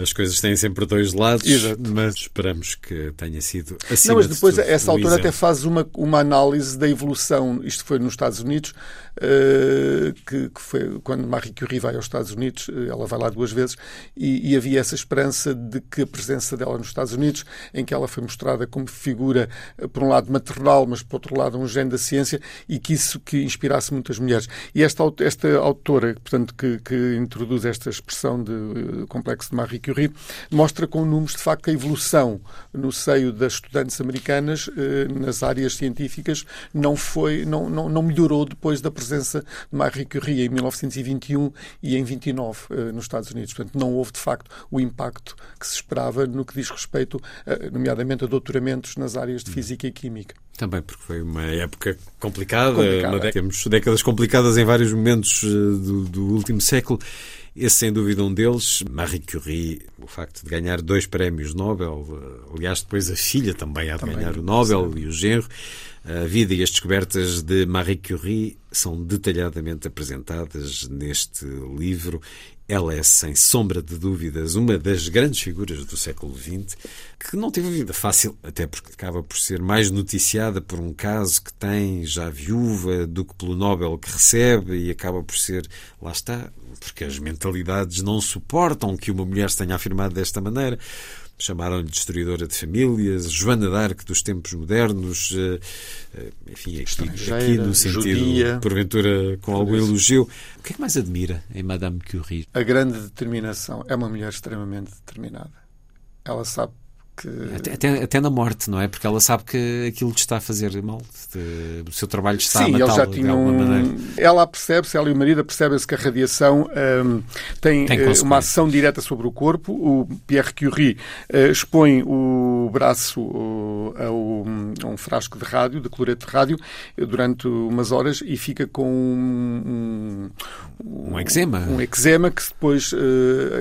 As coisas têm sempre dois lados, Exato. mas esperamos que tenha sido assim. Não, mas depois, essa altura até faz uma, uma análise da evolução. Isto foi nos Estados Unidos, uh, que, que, foi quando Marie Curie vai aos Estados Unidos, eh, ela vai lá duas vezes, e, e, havia essa esperança de que a presença dela nos Estados Unidos, em que ela foi mostrada como figura, eh, por um lado maternal, mas por outro lado um gênio da ciência, e que isso que inspirasse muitas mulheres. E esta, esta autora, portanto, que, que introduz esta expressão de uh, complexo de Marie Curie, mostra com números, de facto, a evolução no seio das estudantes americanas eh, nas áreas científicas não foi, não, não, não melhorou depois da presença de Marie Curie em 1921 e em 29 eh, nos Estados Unidos. Portanto, não houve, de facto, o impacto que se esperava no que diz respeito, nomeadamente, a doutoramentos nas áreas de Física e Química. Também porque foi uma época complicada, complicada. temos décadas complicadas em vários momentos eh, do, do último século. Esse, sem dúvida, um deles. Marie Curie, o facto de ganhar dois prémios Nobel, eh, aliás, depois a filha também há de também, ganhar o Nobel sim. e o genro. A vida e as descobertas de Marie Curie são detalhadamente apresentadas neste livro ela é, sem sombra de dúvidas, uma das grandes figuras do século XX, que não teve vida fácil, até porque acaba por ser mais noticiada por um caso que tem já viúva do que pelo Nobel que recebe e acaba por ser, lá está, porque as mentalidades não suportam que uma mulher se tenha afirmado desta maneira chamaram-lhe destruidora de famílias, Joana d'Arc dos tempos modernos, eh, eh, enfim, aqui, aqui no sentido, judia, porventura, com algum elogio. O que é que mais admira em Madame Curie? A grande determinação. É uma mulher extremamente determinada. Ela sabe que... Até, até, até, na morte, não é? Porque ela sabe que aquilo lhe está a fazer mal. o seu trabalho está Sim, a matá-la de alguma um... maneira. Ela percebe-se, ela e o marido percebem-se que a radiação um, tem, tem uh, uma ação direta sobre o corpo. O Pierre Curie uh, expõe o braço uh, a, um, a, um, frasco de rádio, de cloreto de rádio, durante umas horas e fica com um, um, eczema. Um eczema que depois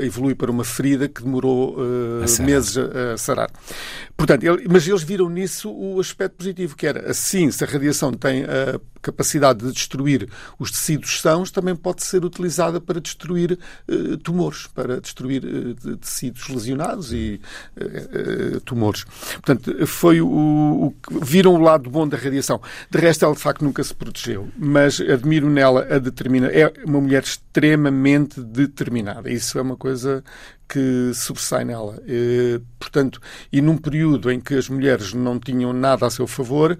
evolui para uma ferida que demorou a meses a sarar. Voilà. Portanto, ele, mas eles viram nisso o aspecto positivo, que era assim, se a radiação tem a capacidade de destruir os tecidos sãos, também pode ser utilizada para destruir uh, tumores, para destruir uh, tecidos lesionados e uh, tumores. Portanto, foi o, o, viram o lado bom da radiação. De resto, ela de facto nunca se protegeu, mas admiro nela a determina. É uma mulher extremamente determinada. Isso é uma coisa que sobressai nela. Portanto, e num período em que as mulheres não tinham nada a seu favor,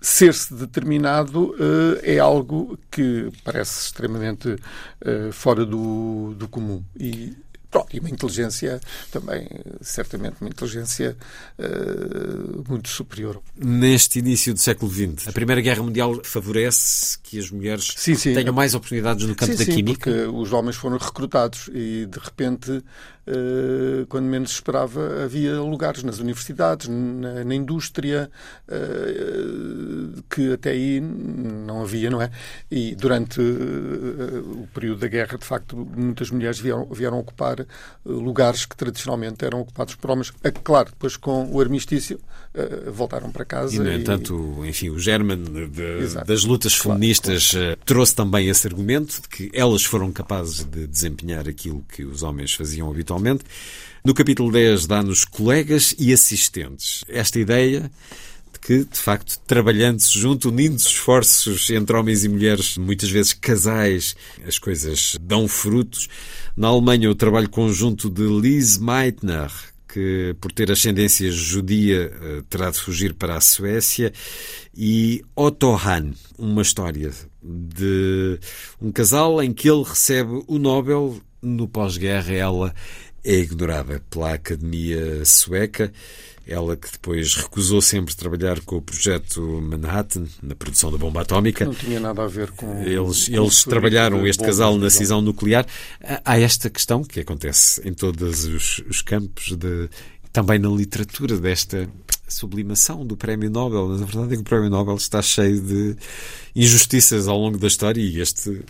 ser-se determinado eh, é algo que parece extremamente eh, fora do, do comum. E, Pronto, e uma inteligência também, certamente, uma inteligência uh, muito superior. Neste início do século XX, a Primeira Guerra Mundial favorece que as mulheres sim, sim. tenham mais oportunidades no campo sim, da sim, química? Porque os homens foram recrutados e de repente quando menos esperava, havia lugares nas universidades, na, na indústria, uh, que até aí não havia, não é? E durante uh, o período da guerra, de facto, muitas mulheres vieram, vieram ocupar lugares que tradicionalmente eram ocupados por homens. Claro, depois com o armistício voltaram para casa. E, no entanto, e... enfim, o German de, das lutas feministas claro, claro. trouxe também esse argumento de que elas foram capazes de desempenhar aquilo que os homens faziam habitualmente. No capítulo 10 dá-nos colegas e assistentes. Esta ideia de que, de facto, trabalhando-se junto, unindo esforços entre homens e mulheres, muitas vezes casais, as coisas dão frutos. Na Alemanha, o trabalho conjunto de Liz Meitner, que, por ter ascendência judia, eh, terá de fugir para a Suécia, e Otto Hahn, uma história de um casal em que ele recebe o Nobel no pós-guerra, ela é ignorada pela Academia Sueca. Ela que depois recusou sempre trabalhar com o projeto Manhattan, na produção da bomba atómica. Não tinha nada a ver com. Eles, com eles trabalharam este casal na cisão nuclear. Há esta questão que acontece em todos os, os campos, de, também na literatura, desta sublimação do Prémio Nobel. Mas a verdade é que o Prémio Nobel está cheio de injustiças ao longo da história e este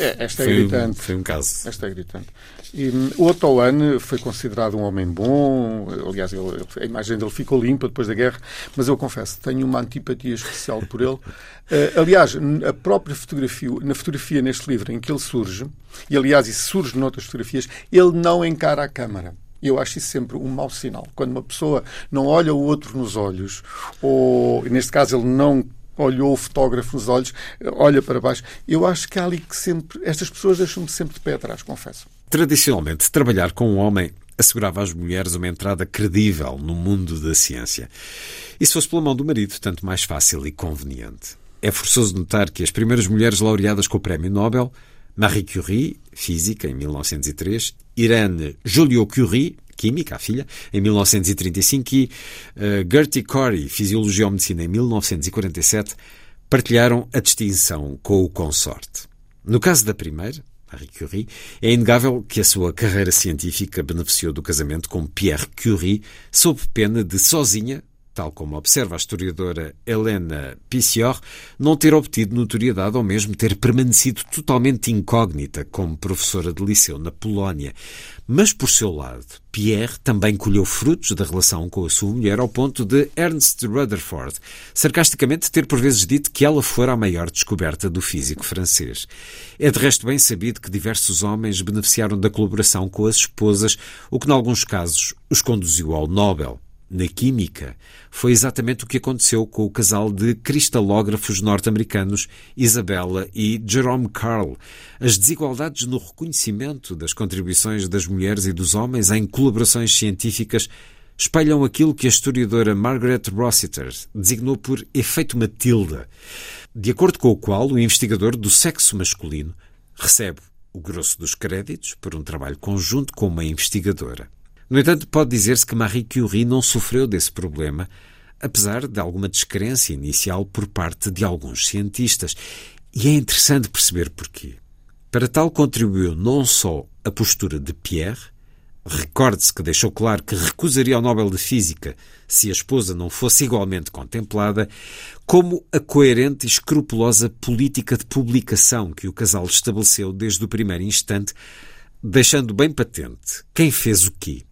é, esta é foi gritante. Um, foi um caso. Esta é gritante. E, um, o Otto Hahn foi considerado um homem bom, aliás, ele, a imagem dele ficou limpa depois da guerra, mas eu confesso, tenho uma antipatia especial por ele. Uh, aliás, a própria fotografia, na fotografia neste livro em que ele surge, e aliás, isso surge noutras fotografias, ele não encara a câmara. E eu acho isso sempre um mau sinal. Quando uma pessoa não olha o outro nos olhos, ou neste caso ele não olhou o fotógrafo nos olhos, olha para baixo. Eu acho que há ali que sempre. Estas pessoas deixam-me sempre de pé atrás, confesso. Tradicionalmente, trabalhar com um homem assegurava às mulheres uma entrada credível no mundo da ciência. E se fosse pela mão do marido, tanto mais fácil e conveniente. É forçoso notar que as primeiras mulheres laureadas com o Prémio Nobel, Marie Curie, física, em 1903, Irene Joliot-Curie, Química, a filha, em 1935, e uh, Gertie Corey, Fisiologia ou Medicina, em 1947, partilharam a distinção com o consorte. No caso da primeira, Marie Curie, é inegável que a sua carreira científica beneficiou do casamento com Pierre Curie, sob pena de sozinha tal como observa a historiadora Helena Pissior, não ter obtido notoriedade ou mesmo ter permanecido totalmente incógnita como professora de liceu na Polónia. Mas, por seu lado, Pierre também colheu frutos da relação com a sua mulher ao ponto de Ernst Rutherford sarcasticamente ter por vezes dito que ela fora a maior descoberta do físico francês. É de resto bem sabido que diversos homens beneficiaram da colaboração com as esposas, o que, em alguns casos, os conduziu ao Nobel na química, foi exatamente o que aconteceu com o casal de cristalógrafos norte-americanos Isabella e Jerome Carl. As desigualdades no reconhecimento das contribuições das mulheres e dos homens em colaborações científicas espelham aquilo que a historiadora Margaret Rossiter designou por efeito Matilda, de acordo com o qual o investigador do sexo masculino recebe o grosso dos créditos por um trabalho conjunto com uma investigadora. No entanto, pode dizer-se que Marie Curie não sofreu desse problema, apesar de alguma descrença inicial por parte de alguns cientistas. E é interessante perceber porquê. Para tal contribuiu não só a postura de Pierre, recorde-se que deixou claro que recusaria o Nobel de Física se a esposa não fosse igualmente contemplada, como a coerente e escrupulosa política de publicação que o casal estabeleceu desde o primeiro instante, deixando bem patente quem fez o quê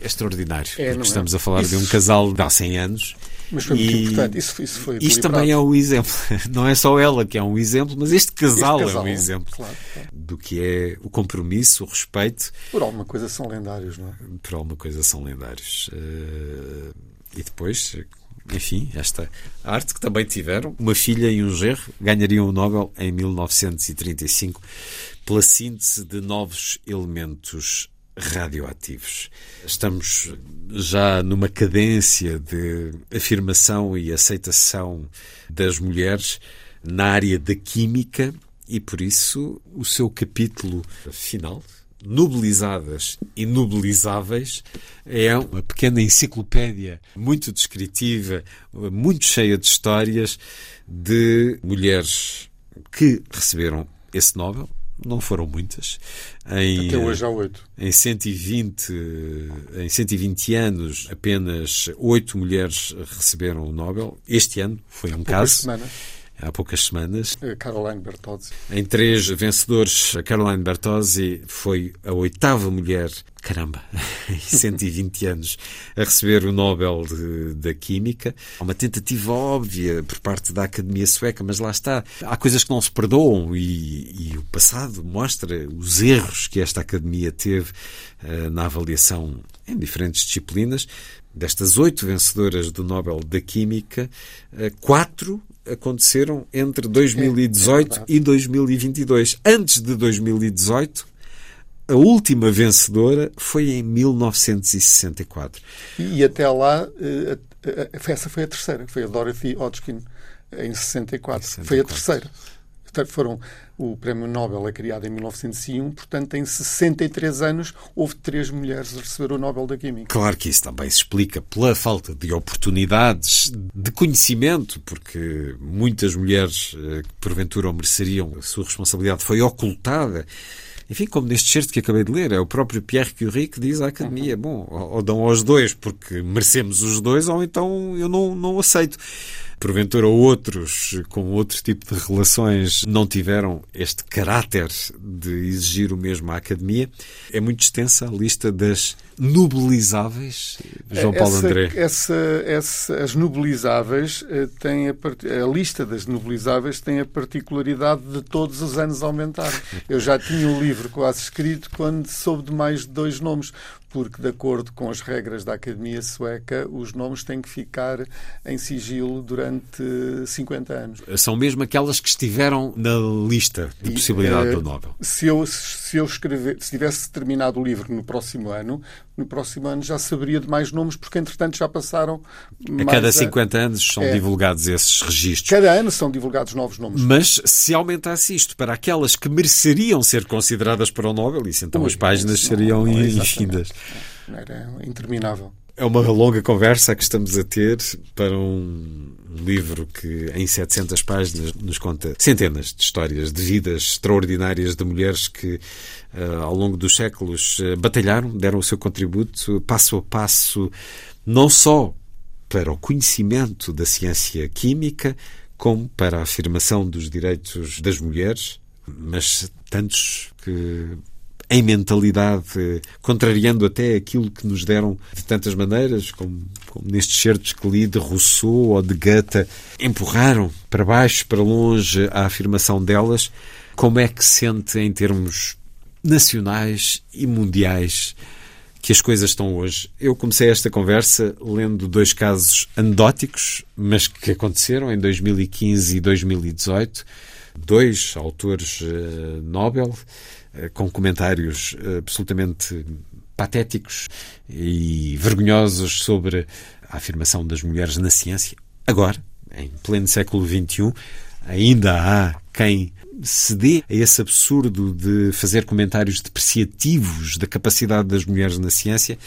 é extraordinário. É, porque é? estamos é? a falar isso... de um casal de há 100 anos. Mas foi muito e... importante. Isso, isso foi Isto também é um exemplo. Não é só ela que é um exemplo, mas este casal, este casal é um exemplo claro, claro. do que é o compromisso, o respeito. Por alguma coisa são lendários, não é? Por alguma coisa são lendários. Uh... E depois, enfim, esta arte que também tiveram, uma filha e um gerro, ganhariam o Nobel em 1935 pela síntese de novos elementos radioativos. Estamos já numa cadência de afirmação e aceitação das mulheres na área da química e por isso o seu capítulo final Nobilizadas e Nobilizáveis é uma pequena enciclopédia muito descritiva, muito cheia de histórias de mulheres que receberam esse Nobel. Não foram muitas. Em, Até hoje há oito. Em 120, em 120 anos, apenas oito mulheres receberam o Nobel. Este ano foi um caso. Semanas há poucas semanas. Caroline Bertozzi. Em três vencedores, a Caroline Bertozzi foi a oitava mulher, caramba, em 120 anos, a receber o Nobel de, da Química. Há uma tentativa óbvia por parte da Academia Sueca, mas lá está. Há coisas que não se perdoam e, e o passado mostra os erros que esta Academia teve uh, na avaliação em diferentes disciplinas. Destas oito vencedoras do Nobel da Química, uh, quatro aconteceram entre 2018 é, é e 2022. Antes de 2018, a última vencedora foi em 1964. E até lá, eh, essa foi a terceira, foi a Dorothy Hodgkin, em 64. 64. Foi a terceira. Foram o Prémio Nobel é criado em 1901, portanto, em 63 anos, houve três mulheres a receber o Nobel da Química. Claro que isso também se explica pela falta de oportunidades, de conhecimento, porque muitas mulheres eh, que porventura mereceriam, a sua responsabilidade foi ocultada. Enfim, como neste certo que acabei de ler, é o próprio Pierre Curie que diz à Academia: bom, ou dão aos dois porque merecemos os dois, ou então eu não, não aceito porventura outros com outro tipo de relações não tiveram este caráter de exigir o mesmo à academia. É muito extensa a lista das nobilizáveis, João Paulo essa, André. Essa, essa, as nobilizáveis eh, têm a, a lista das nobilizáveis tem a particularidade de todos os anos aumentar. Eu já tinha o um livro quase escrito quando soube de mais de dois nomes porque, de acordo com as regras da Academia Sueca, os nomes têm que ficar em sigilo durante 50 anos. São mesmo aquelas que estiveram na lista de possibilidade e, do Nobel. Se eu, se eu escrever, se tivesse terminado o livro no próximo ano, no próximo ano já saberia de mais nomes, porque entretanto já passaram. A cada 50 anos são é, divulgados esses registros. Cada ano são divulgados novos nomes. Mas se aumentasse isto para aquelas que mereceriam ser consideradas para o Nobel, isso então Ui, as páginas seriam não, infindas. Era interminável. É uma longa conversa que estamos a ter para um livro que, em 700 páginas, nos conta centenas de histórias de vidas extraordinárias de mulheres que, uh, ao longo dos séculos, uh, batalharam, deram o seu contributo passo a passo, não só para o conhecimento da ciência química, como para a afirmação dos direitos das mulheres, mas tantos que em mentalidade, contrariando até aquilo que nos deram de tantas maneiras, como, como nestes certos que li de Rousseau ou de Goethe, empurraram para baixo, para longe a afirmação delas. Como é que sente em termos nacionais e mundiais que as coisas estão hoje. Eu comecei esta conversa lendo dois casos anedóticos, mas que aconteceram em 2015 e 2018. Dois autores uh, Nobel, com comentários eh, absolutamente patéticos e vergonhosos sobre a afirmação das mulheres na ciência. Agora, em pleno século XXI, ainda há quem se dê a esse absurdo de fazer comentários depreciativos da capacidade das mulheres na ciência,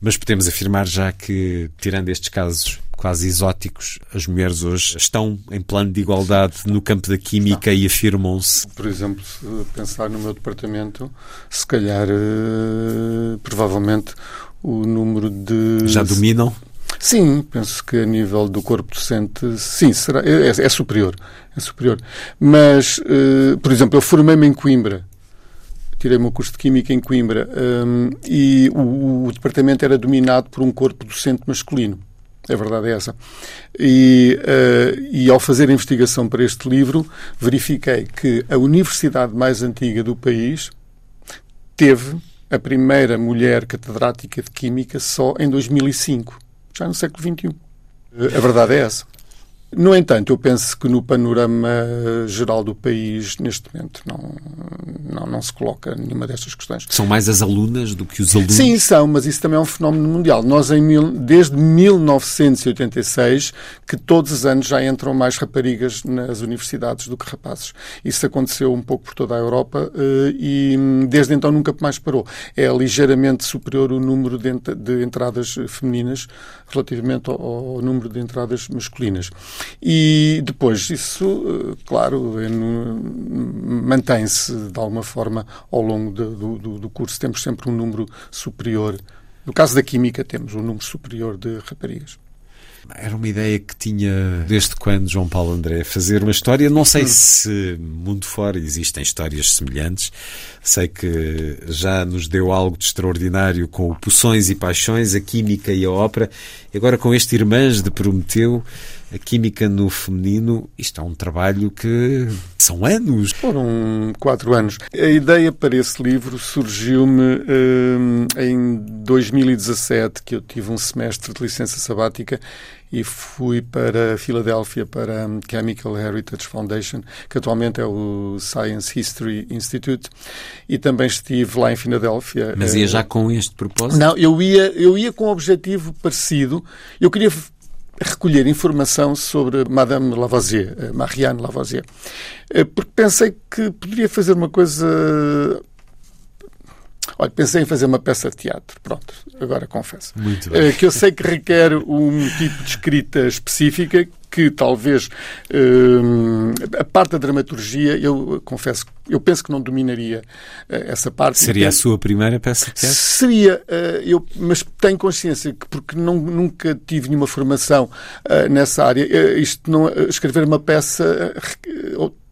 mas podemos afirmar já que, tirando estes casos quase exóticos, as mulheres hoje estão em plano de igualdade no campo da química e afirmam-se. Por exemplo, se pensar no meu departamento, se calhar, eh, provavelmente, o número de. Já dominam? Sim, penso que a nível do corpo docente, sim, será, é, é superior. É superior. Mas, uh, por exemplo, eu formei-me em Coimbra. Tirei o meu curso de Química em Coimbra. Um, e o, o departamento era dominado por um corpo docente masculino. A verdade é essa. E, uh, e ao fazer a investigação para este livro, verifiquei que a universidade mais antiga do país teve a primeira mulher catedrática de Química só em 2005, já no século XXI. A verdade é essa. No entanto, eu penso que no panorama geral do país, neste momento, não, não, não se coloca nenhuma destas questões. São mais as alunas do que os alunos? Sim, são, mas isso também é um fenómeno mundial. Nós, em mil, desde 1986, que todos os anos já entram mais raparigas nas universidades do que rapazes. Isso aconteceu um pouco por toda a Europa eh, e desde então nunca mais parou. É ligeiramente superior o número de, entradas femininas relativamente ao número de entradas masculinas. E depois isso, claro, mantém-se de alguma forma ao longo do, do, do curso. Temos sempre um número superior. No caso da Química, temos um número superior de raparigas. Era uma ideia que tinha desde quando João Paulo André fazer uma história. Não sei se mundo fora existem histórias semelhantes. Sei que já nos deu algo de extraordinário com o Poções e Paixões, a Química e a Ópera. Agora com este Irmãs de Prometeu, a Química no Feminino, isto é um trabalho que são anos. Foram quatro anos. A ideia para esse livro surgiu-me hum, em 2017, que eu tive um semestre de licença sabática e fui para Filadélfia para a Chemical Heritage Foundation, que atualmente é o Science History Institute, e também estive lá em Filadélfia. Mas ia já com este propósito? Não, eu ia, eu ia com um objetivo parecido. Eu queria recolher informação sobre Madame Lavoisier, eh, Marianne Lavoisier, eh, porque pensei que poderia fazer uma coisa Olha, pensei em fazer uma peça de teatro. Pronto, agora confesso. Muito bem. Eh, que eu sei que requer um tipo de escrita específica que talvez uh, a parte da dramaturgia, eu confesso, eu penso que não dominaria uh, essa parte. Seria a sua primeira peça de teatro? Seria, eu, mas tenho consciência que, porque não, nunca tive nenhuma formação nessa área, isto não, escrever uma peça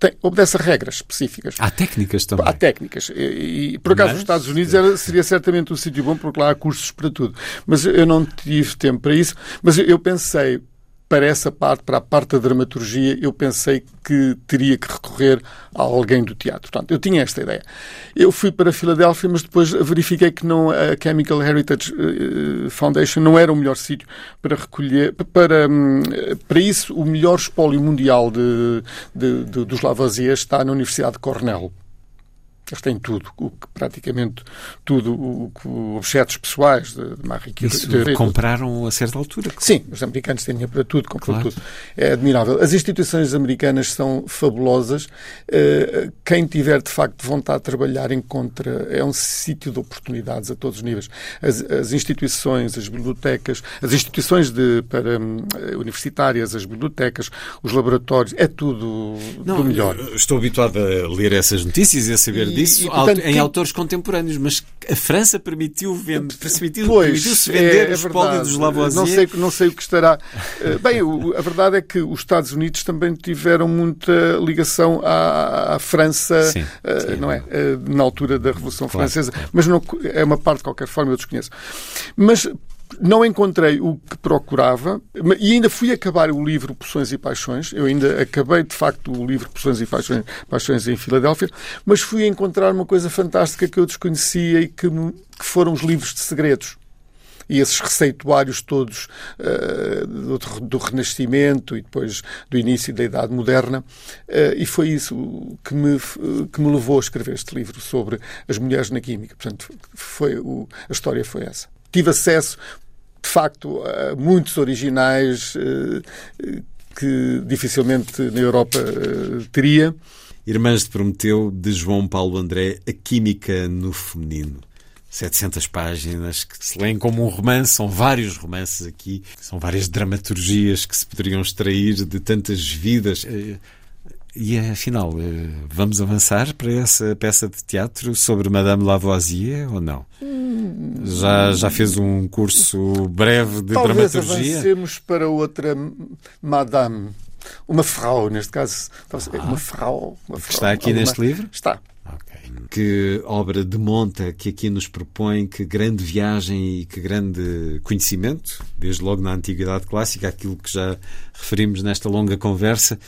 tem, obedece a regras específicas. Há técnicas também. Há técnicas. E, e por acaso, mas... os Estados Unidos era, seria certamente um sítio bom, porque lá há cursos para tudo. Mas eu não tive tempo para isso. Mas eu pensei, para essa parte, para a parte da dramaturgia, eu pensei que teria que recorrer a alguém do teatro. Portanto, eu tinha esta ideia. Eu fui para a Filadélfia, mas depois verifiquei que não, a Chemical Heritage eh, Foundation não era o melhor sítio para recolher. Para, hum, para isso, o melhor espólio mundial de, de, de, dos Lavoisier está na Universidade de Cornell. Eles têm tudo, o que, praticamente tudo, o, o, objetos pessoais de, de Marie Curie. Isso de, compraram a certa altura? Sim, os americanos têm dinheiro para tudo, compram claro. tudo. É admirável. As instituições americanas são fabulosas. Uh, quem tiver, de facto, vontade de trabalhar encontra... É um sítio de oportunidades a todos os níveis. As, as instituições, as bibliotecas, as instituições de, para um, universitárias, as bibliotecas, os laboratórios, é tudo Não, do melhor. Estou habituado a ler essas notícias e a saber e, disso e, portanto, em autores contemporâneos, mas a França permitiu vender, permitiu, permitiu-se vender é, é o espólio dos Lavoisier. Não sei, não sei o que estará. Eh, bem, a verdade é que os Estados Unidos também tiveram muita ligação à, à França, sim, uh, sim, não é? Uh, na altura da Revolução claro, Francesa, claro. mas não, é uma parte, de qualquer forma, eu desconheço. Mas não encontrei o que procurava e ainda fui acabar o livro Poções e Paixões. Eu ainda acabei, de facto, o livro Poções e Paixões, Paixões em Filadélfia, mas fui encontrar uma coisa fantástica que eu desconhecia e que, que foram os livros de segredos e esses receituários todos uh, do, do, Renascimento e depois do início da Idade Moderna. Uh, e foi isso que me, que me levou a escrever este livro sobre as mulheres na química. Portanto, foi o, a história foi essa tive acesso, de facto, a muitos originais eh, que dificilmente na Europa eh, teria. Irmãs de Prometeu, de João Paulo André, A Química no Feminino. 700 páginas que se leem como um romance, são vários romances aqui, são várias dramaturgias que se poderiam extrair de tantas vidas. Eh, e afinal, vamos avançar para essa peça de teatro sobre Madame Lavoisier ou não? Já, já fez um curso breve de Talvez dramaturgia? avancemos para outra Madame. Uma Frau, neste caso. Ah, uma Frau. Uma frau está aqui alguma... neste livro? Está. Okay. Que obra de monta que aqui nos propõe, que grande viagem e que grande conhecimento, desde logo na Antiguidade Clássica, aquilo que já referimos nesta longa conversa.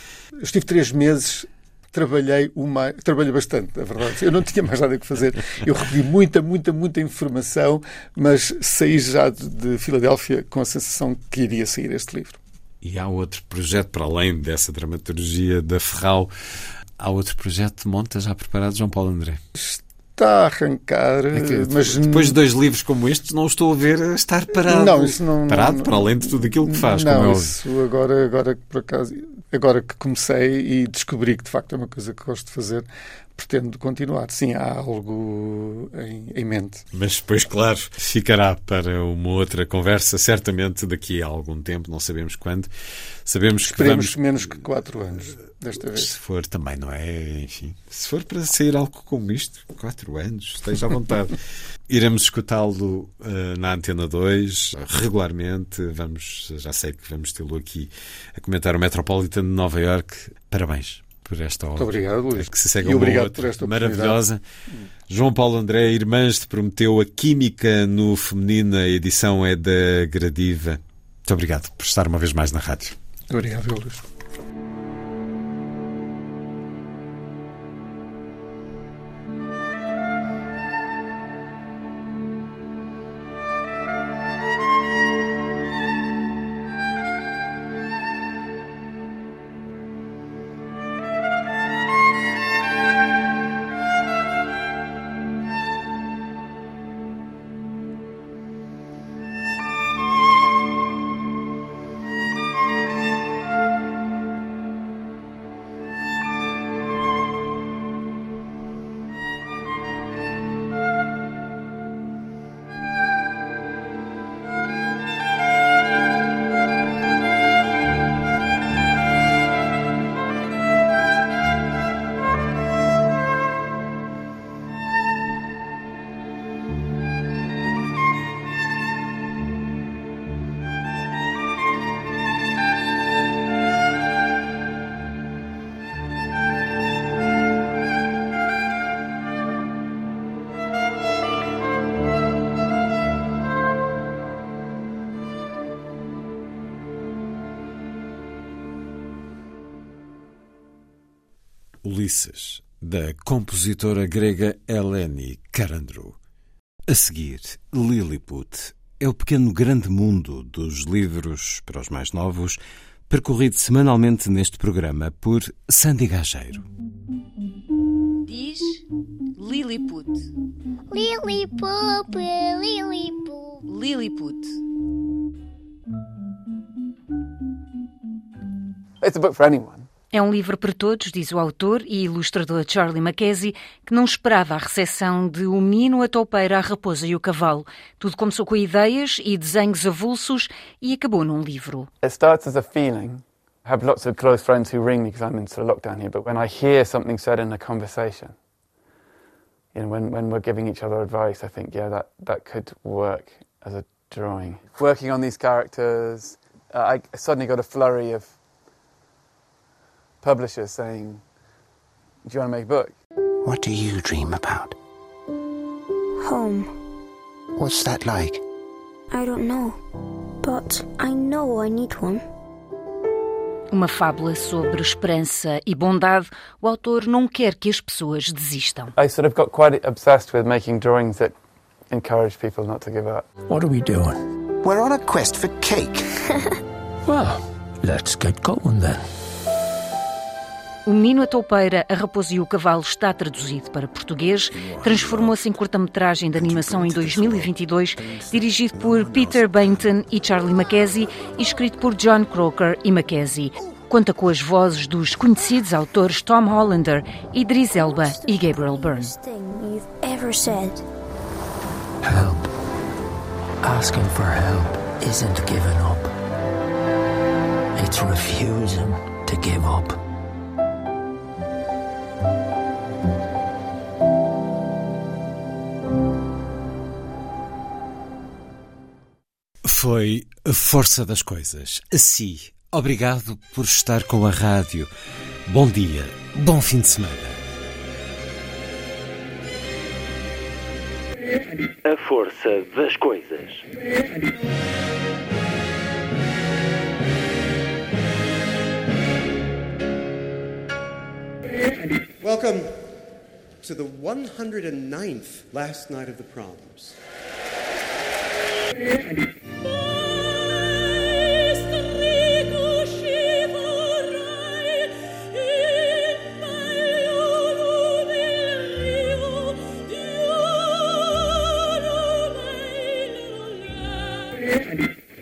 Eu estive três meses trabalhei uma, trabalhei bastante, na verdade. Eu não tinha mais nada que fazer. Eu recolhi muita, muita, muita informação, mas saí já de, de Filadélfia com a sensação que iria sair este livro. E há outro projeto, para além dessa dramaturgia da Ferral, há outro projeto de monta já preparado, João Paulo André? Está a arrancar, é mas depois de dois livros como estes, não estou a ver estar parado. Não, isso não, parado não, para além de tudo aquilo que faz. Não, como é isso agora, agora por acaso, agora que comecei e descobri que de facto é uma coisa que gosto de fazer, pretendo continuar. Sim, há algo em, em, mente. Mas depois, claro, ficará para uma outra conversa, certamente daqui a algum tempo, não sabemos quando. Sabemos Esperemos que vamos... menos que quatro anos desta vez. Se for também, não é? Enfim, se for para sair algo como isto, quatro anos, esteja à vontade. Iremos escutá-lo uh, na Antena 2 regularmente. Vamos, já sei que vamos tê-lo aqui a comentar o Metropolitan de Nova York. Parabéns por esta obra. Muito obrigado, Luís. É que se segue e obrigado outra, por esta maravilhosa. João Paulo André, Irmãs te prometeu a Química no Feminino, a edição é da Gradiva. Muito obrigado por estar uma vez mais na rádio. Obrigado, Luís. Da compositora grega Eleni Karandrou. A seguir, Lilliput é o pequeno grande mundo dos livros para os mais novos, percorrido semanalmente neste programa por Sandy Gageiro. Diz Lilliput. Lilliput, Lilliput. Lilliput. It's a book for anyone. É um livro para todos, diz o autor e ilustrador Charlie Mackenzie, que não esperava a recepção de O Menino, a Toupeira, a Raposa e o Cavalo. Tudo começou com ideias e desenhos avulsos e acabou num livro. It starts as a feeling. I have lots of close friends who ring me because I'm in sort of lockdown here, but when I hear something said in a conversation, you know, when, when we're giving each other advice, I think, yeah, that, that could work as a drawing. Working on these characters, uh, I suddenly got a flurry of publishers saying, Do you want to make a book? What do you dream about? Home. What's that like? I don't know. But I know I need one. Uma fábula sobre esperança e bondade, o autor não quer que as pessoas desistam. I sort of got quite obsessed with making drawings that encourage people not to give up. What are we doing? We're on a quest for cake. well, let's get going then. O Menino, a Toupeira, a Raposa e o Cavalo está traduzido para português, transformou-se em curta-metragem de animação em 2022, dirigido por Peter Bainton e Charlie Mackenzie e escrito por John Croker e Mackenzie. Conta com as vozes dos conhecidos autores Tom Hollander, Idris Elba e Gabriel Byrne. Help. Asking for help isn't giving up. It's refusing to give up. Foi a força das coisas. Assim, obrigado por estar com a rádio. Bom dia, bom fim de semana. A força das coisas. Welcome to the 109th last night of the proms.